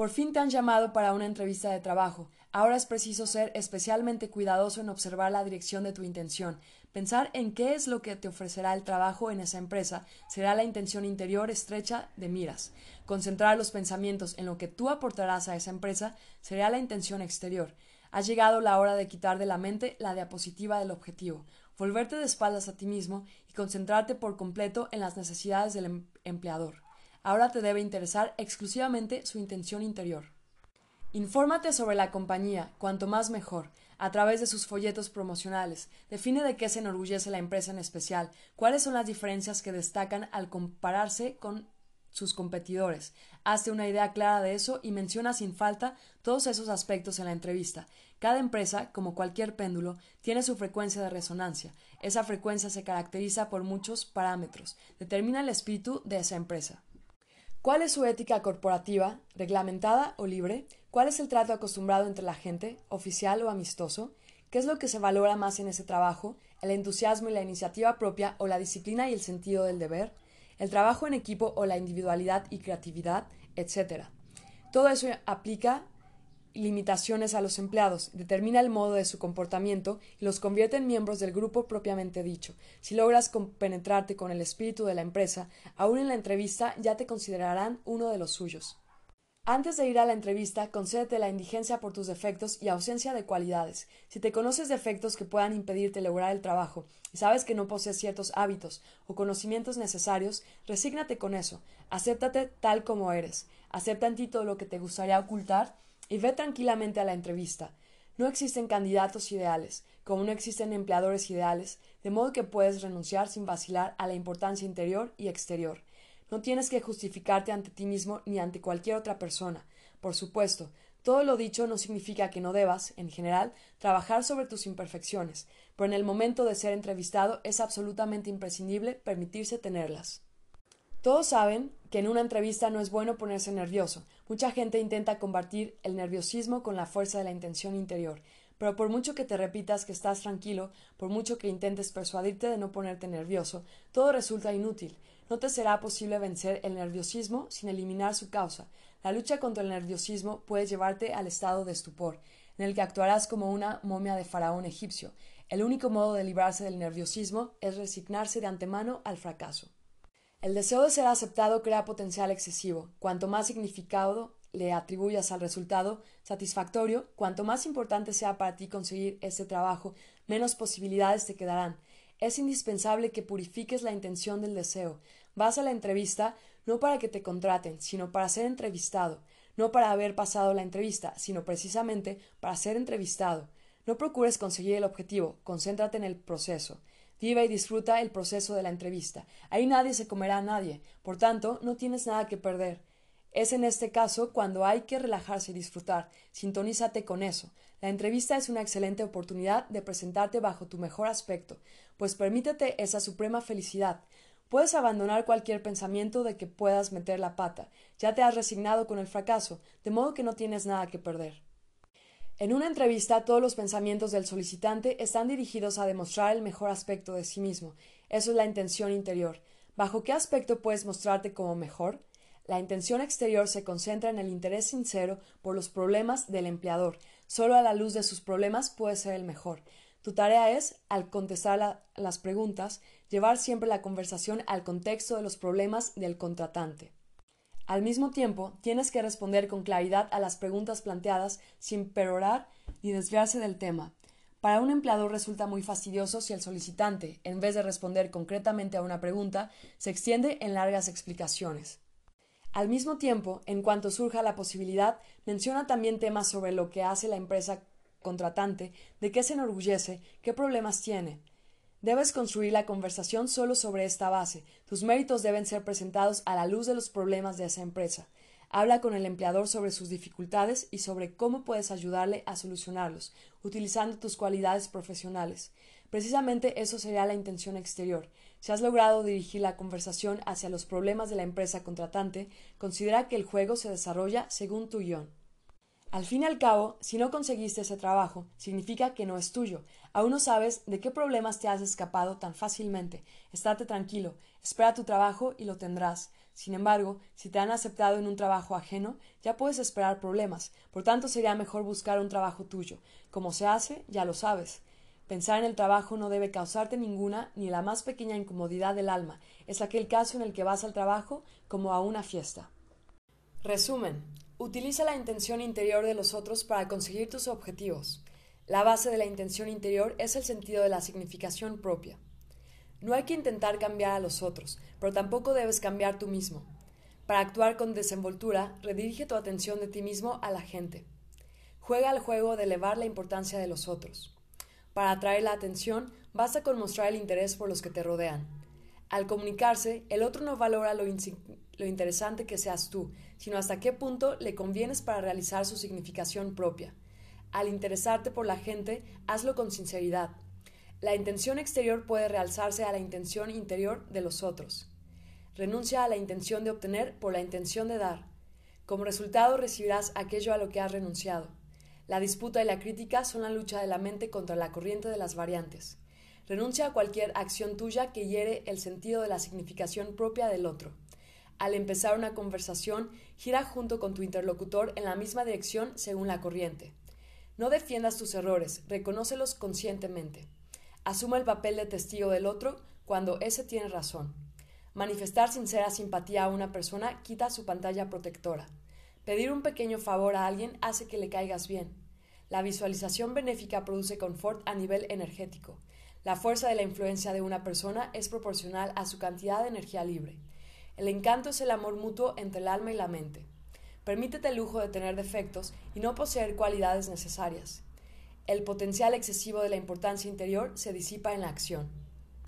Por fin te han llamado para una entrevista de trabajo. Ahora es preciso ser especialmente cuidadoso en observar la dirección de tu intención. Pensar en qué es lo que te ofrecerá el trabajo en esa empresa será la intención interior estrecha de miras. Concentrar los pensamientos en lo que tú aportarás a esa empresa será la intención exterior. Ha llegado la hora de quitar de la mente la diapositiva del objetivo, volverte de espaldas a ti mismo y concentrarte por completo en las necesidades del em-, empleador. Ahora te debe interesar exclusivamente su intención interior. Infórmate sobre la compañía, cuanto más mejor, a través de sus folletos promocionales. Define de qué se enorgullece la empresa en especial, cuáles son las diferencias que destacan al compararse con sus competidores. Hazte una idea clara de eso y menciona sin falta todos esos aspectos en la entrevista. Cada empresa, como cualquier péndulo, tiene su frecuencia de resonancia. Esa frecuencia se caracteriza por muchos parámetros. Determina el espíritu de esa empresa. ¿Cuál es su ética corporativa, reglamentada o libre? ¿Cuál es el trato acostumbrado entre la gente, oficial o amistoso? ¿Qué es lo que se valora más en ese trabajo? ¿El entusiasmo y la iniciativa propia o la disciplina y el sentido del deber? ¿El trabajo en equipo o la individualidad y creatividad? etcétera. Todo eso aplica limitaciones a los empleados, determina el modo de su comportamiento y los convierte en miembros del grupo propiamente dicho. Si logras compenetrarte con el espíritu de la empresa, aún en la entrevista ya te considerarán uno de los suyos. Antes de ir a la entrevista, concédete la indigencia por tus defectos y ausencia de cualidades. Si te conoces defectos que puedan impedirte lograr el trabajo y sabes que no posees ciertos hábitos o conocimientos necesarios, resígnate con eso. Acéptate tal como eres. Acepta en ti todo lo que te gustaría ocultar y ve tranquilamente a la entrevista. No existen candidatos ideales, como no existen empleadores ideales, de modo que puedes renunciar sin vacilar a la importancia interior y exterior. No tienes que justificarte ante ti mismo ni ante cualquier otra persona. Por supuesto, todo lo dicho no significa que no debas, en general, trabajar sobre tus imperfecciones, pero en el momento de ser entrevistado es absolutamente imprescindible permitirse tenerlas. Todos saben que en una entrevista no es bueno ponerse nervioso. Mucha gente intenta combatir el nerviosismo con la fuerza de la intención interior. Pero por mucho que te repitas que estás tranquilo, por mucho que intentes persuadirte de no ponerte nervioso, todo resulta inútil. No te será posible vencer el nerviosismo sin eliminar su causa. La lucha contra el nerviosismo puede llevarte al estado de estupor, en el que actuarás como una momia de faraón egipcio. El único modo de librarse del nerviosismo es resignarse de antemano al fracaso. El deseo de ser aceptado crea potencial excesivo. Cuanto más significado le atribuyas al resultado satisfactorio, cuanto más importante sea para ti conseguir ese trabajo, menos posibilidades te quedarán. Es indispensable que purifiques la intención del deseo. Vas a la entrevista no para que te contraten, sino para ser entrevistado, no para haber pasado la entrevista, sino precisamente para ser entrevistado. No procures conseguir el objetivo, concéntrate en el proceso. Vive y disfruta el proceso de la entrevista. Ahí nadie se comerá a nadie. Por tanto, no tienes nada que perder. Es en este caso cuando hay que relajarse y disfrutar. Sintonízate con eso. La entrevista es una excelente oportunidad de presentarte bajo tu mejor aspecto, pues permítete esa suprema felicidad. Puedes abandonar cualquier pensamiento de que puedas meter la pata. Ya te has resignado con el fracaso, de modo que no tienes nada que perder. En una entrevista todos los pensamientos del solicitante están dirigidos a demostrar el mejor aspecto de sí mismo. Eso es la intención interior. ¿Bajo qué aspecto puedes mostrarte como mejor? La intención exterior se concentra en el interés sincero por los problemas del empleador. Solo a la luz de sus problemas puede ser el mejor. Tu tarea es, al contestar las preguntas, llevar siempre la conversación al contexto de los problemas del contratante. Al mismo tiempo, tienes que responder con claridad a las preguntas planteadas sin perorar ni desviarse del tema. Para un empleador resulta muy fastidioso si el solicitante, en vez de responder concretamente a una pregunta, se extiende en largas explicaciones. Al mismo tiempo, en cuanto surja la posibilidad, menciona también temas sobre lo que hace la empresa contratante, de qué se enorgullece, qué problemas tiene, Debes construir la conversación solo sobre esta base. Tus méritos deben ser presentados a la luz de los problemas de esa empresa. Habla con el empleador sobre sus dificultades y sobre cómo puedes ayudarle a solucionarlos, utilizando tus cualidades profesionales. Precisamente eso sería la intención exterior. Si has logrado dirigir la conversación hacia los problemas de la empresa contratante, considera que el juego se desarrolla según tu guion. Al fin y al cabo, si no conseguiste ese trabajo, significa que no es tuyo. Aún no sabes de qué problemas te has escapado tan fácilmente. Estate tranquilo, espera tu trabajo y lo tendrás. Sin embargo, si te han aceptado en un trabajo ajeno, ya puedes esperar problemas. Por tanto, sería mejor buscar un trabajo tuyo. Como se hace, ya lo sabes. Pensar en el trabajo no debe causarte ninguna ni la más pequeña incomodidad del alma. Es aquel caso en el que vas al trabajo como a una fiesta. Resumen. Utiliza la intención interior de los otros para conseguir tus objetivos. La base de la intención interior es el sentido de la significación propia. No hay que intentar cambiar a los otros, pero tampoco debes cambiar tú mismo. Para actuar con desenvoltura, redirige tu atención de ti mismo a la gente. Juega al juego de elevar la importancia de los otros. Para atraer la atención, basta con mostrar el interés por los que te rodean. Al comunicarse, el otro no valora lo, lo, interesante que seas tú, sino hasta qué punto le convienes para realizar su significación propia. Al interesarte por la gente, hazlo con sinceridad. La intención exterior puede realzarse a la intención interior de los otros. Renuncia a la intención de obtener por la intención de dar. Como resultado recibirás aquello a lo que has renunciado. La disputa y la crítica son la lucha de la mente contra la corriente de las variantes. Renuncia a cualquier acción tuya que hiere el sentido de la significación propia del otro. Al empezar una conversación, gira junto con tu interlocutor en la misma dirección según la corriente. No defiendas tus errores, reconócelos conscientemente. Asuma el papel de testigo del otro cuando ese tiene razón. Manifestar sincera simpatía a una persona quita su pantalla protectora. Pedir un pequeño favor a alguien hace que le caigas bien. La visualización benéfica produce confort a nivel energético. La fuerza de la influencia de una persona es proporcional a su cantidad de energía libre. El encanto es el amor mutuo entre el alma y la mente. Permítete el lujo de tener defectos y no poseer cualidades necesarias. El potencial excesivo de la importancia interior se disipa en la acción.